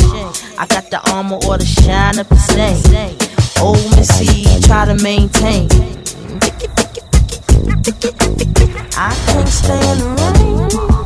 I got the armor or the shine up the same. Old Missy, try to maintain. I can't stand the rain.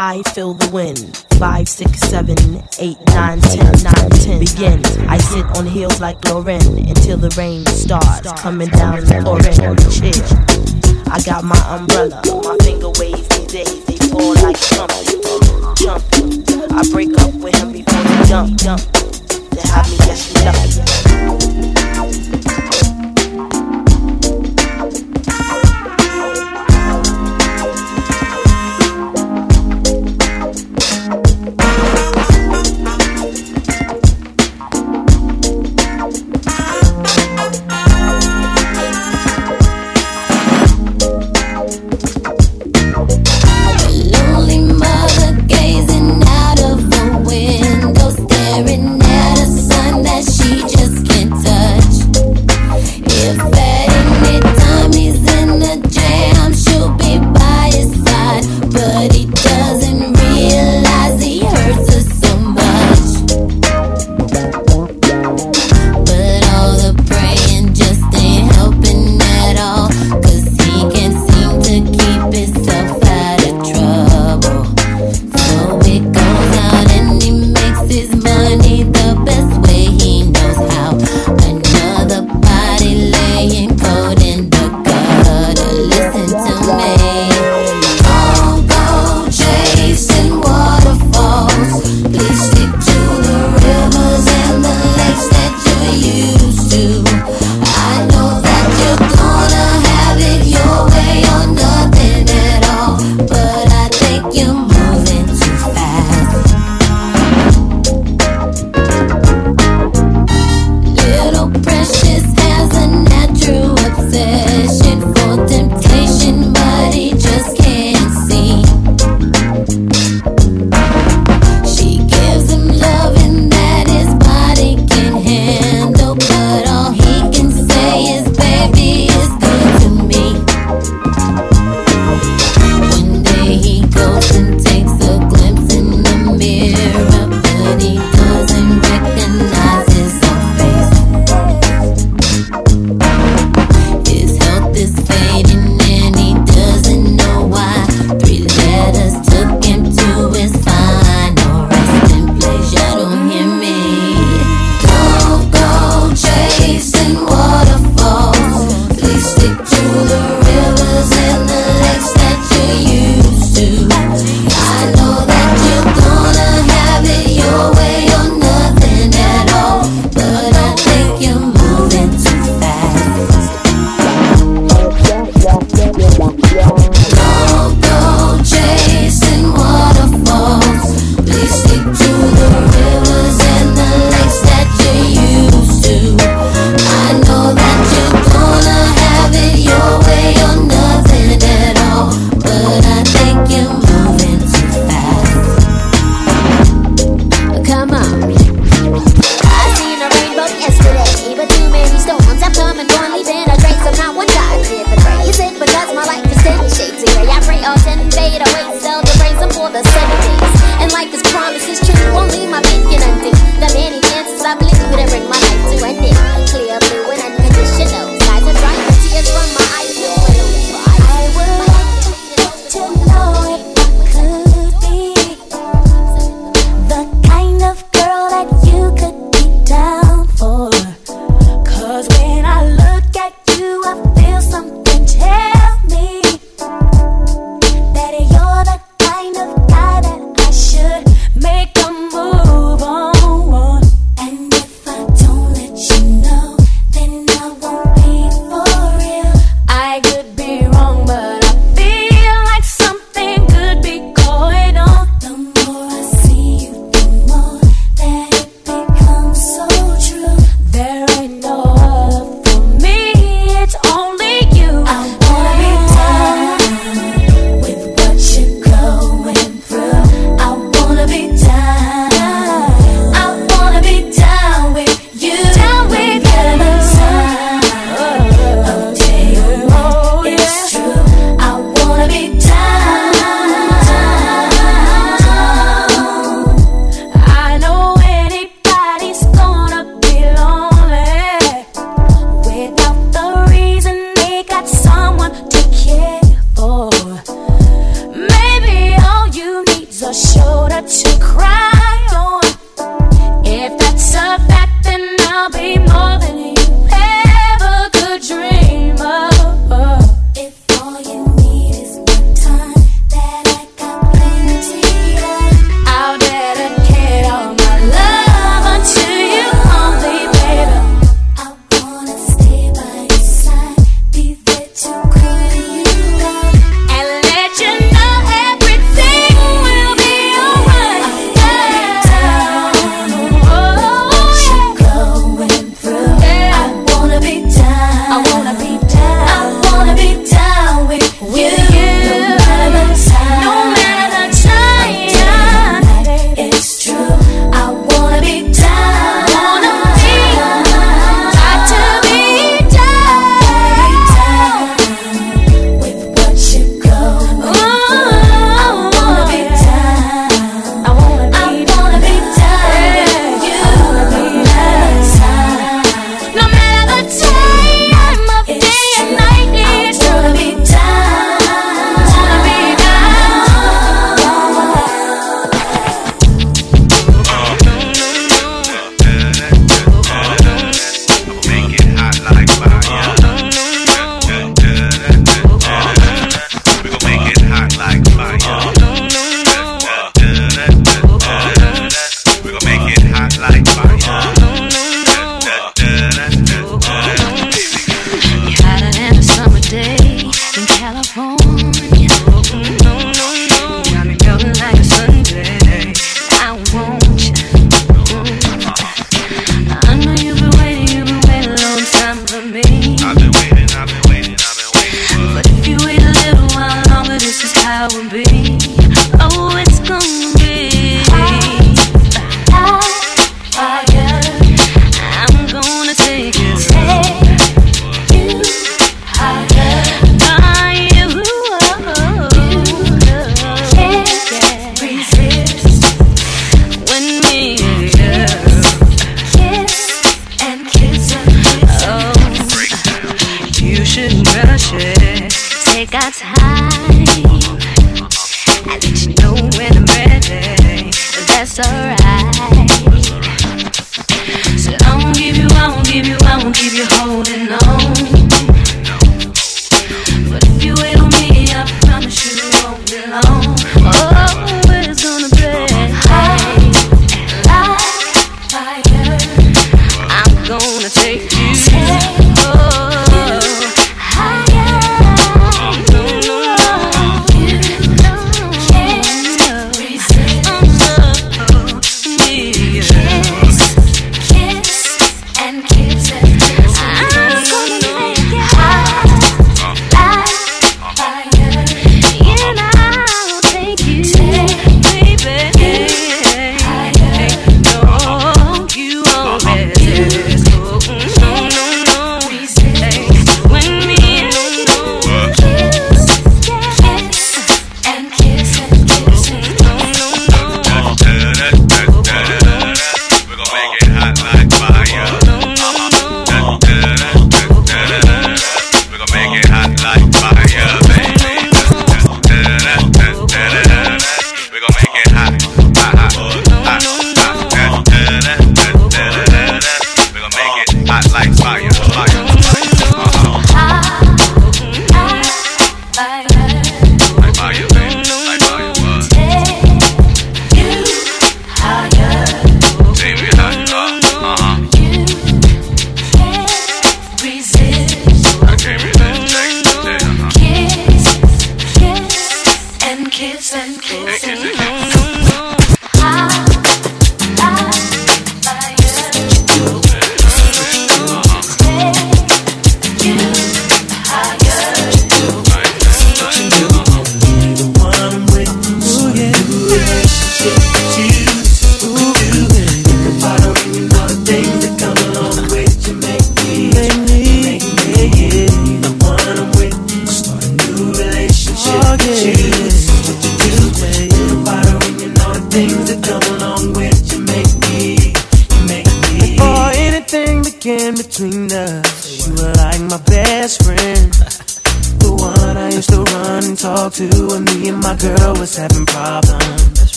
I feel the wind. Five, six, seven, eight, nine, ten, nine, ten. Begin. I sit on heels like Lauren until the rain starts coming down pouring. Chill. I got my umbrella. My finger waves these days they fall like jump, jump. I break up with him before he jump, jump. They have me yes, nothing.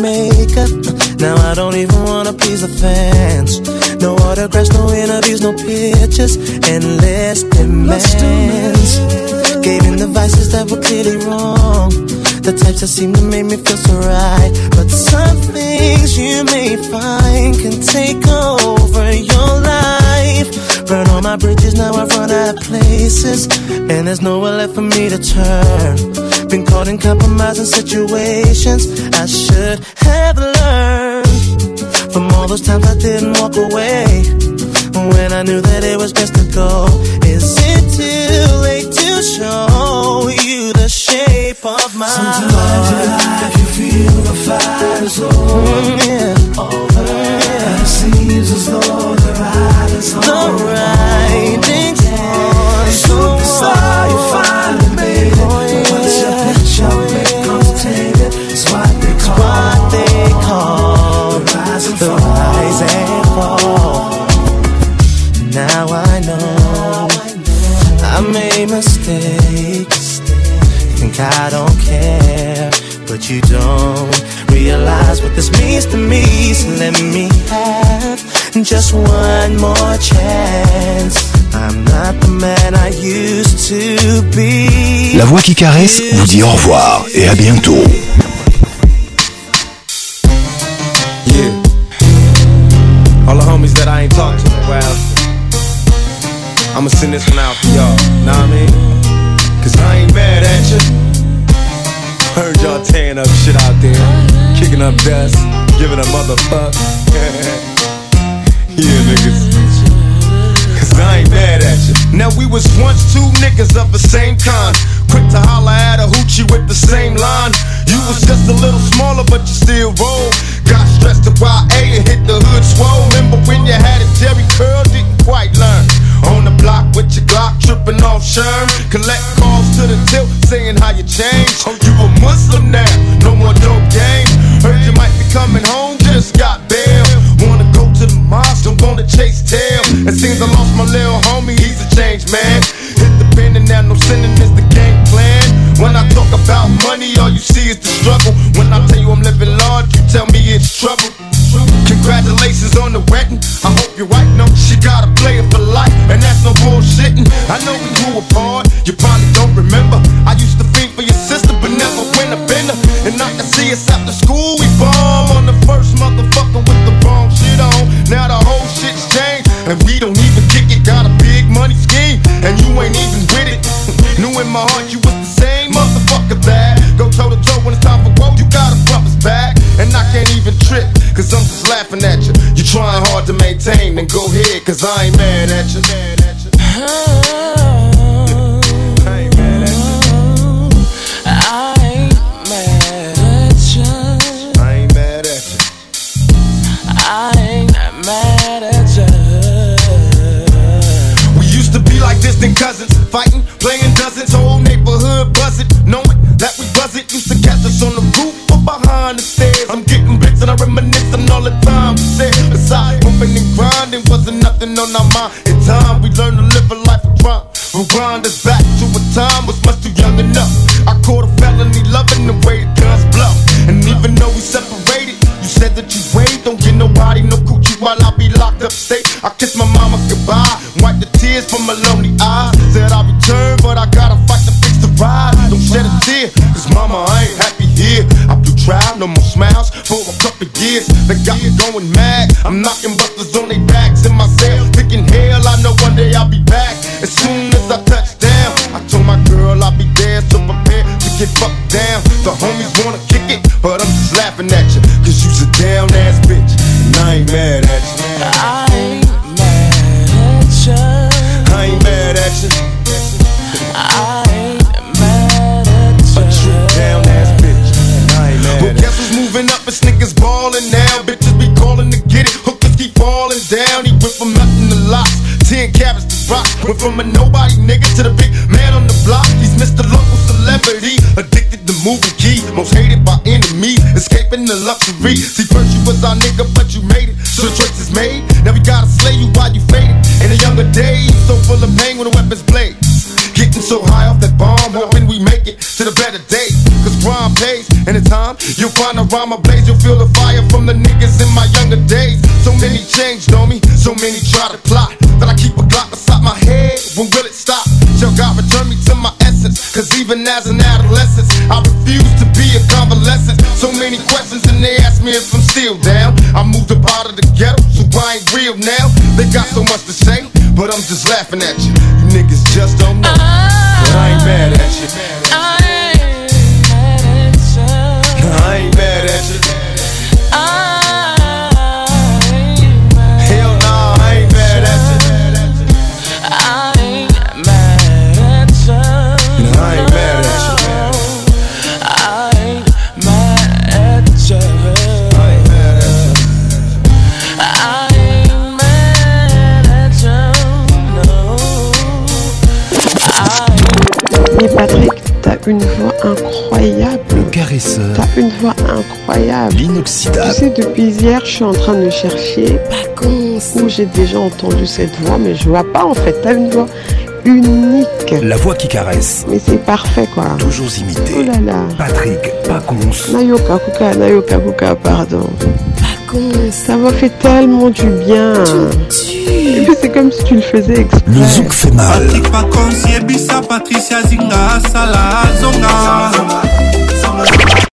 makeup. Now I don't even wanna please the fans. No autographs, no interviews, no pictures, endless demands. Gave in the vices that were clearly wrong. The types that seem to make me feel so right. But some things you may find can take over your life. Burn all my bridges, now I've run out of places. And there's nowhere left for me to turn. Been caught in compromising situations I should have learned from all those times I didn't walk away when I knew that it was best to go. Is it too late to show you the shape of my Sometimes heart? Sometimes you feel the fight is over. Mm, yeah. over. yeah. And it seems as though the ride is on. The ride. La voix qui caresse vous dit au revoir et à bientôt. Yeah. All the homies that I ain't talked to in a while. I'ma send this one out for y'all. Know what I mean? Cause I ain't mad at you. Heard y'all tearing up shit out there. Kicking up dust. Giving a motherfuck. yeah, niggas. Cause I ain't mad at you. Now we was once two niggas of the same kind. holla at a hoochie with the same line. You was just a little smaller, but you still roll. Got stressed to YA and hit the hood swole. Remember when you had a Jerry curl, didn't quite learn. On the block with your Glock, tripping off Sherm. Collect calls to the tilt, saying how you changed. Oh, you a Muslim now, no more dope games. Heard you might be coming home, just got bail. Wanna go to the mosque, don't wanna chase tail. It seems I lost my little homie, go ahead, cause I ain't mad at you. Anytime you find a rhyme blaze, you'll feel the fire from the niggas in my younger days. So many changed on me, so many try to plot. But I keep a Glock beside my head, when will it stop? Shall God return me to my essence? Cause even as an adolescent, I refuse to be a convalescent. So many questions, and they ask me if I'm still down. I moved up out of the ghetto, so I ain't real now. They got so much to say, but I'm just laughing at you. You niggas just don't know. Uh-huh. But I ain't mad at you. T'as une voix incroyable. L'inoxydable. Tu sais, depuis hier, je suis en train de chercher. Où j'ai déjà entendu cette voix, mais je vois pas en fait. T'as une voix unique. La voix qui caresse. Mais c'est parfait quoi. Toujours imité. Oh là là. Patrick Paconce. Nayoka Kuka, Nayoka Kuka, pardon. Paconce. Ça m'a fait tellement du bien. C'est comme si tu le faisais exprès. Le zouk fait mal. Patrick Patricia Zinga,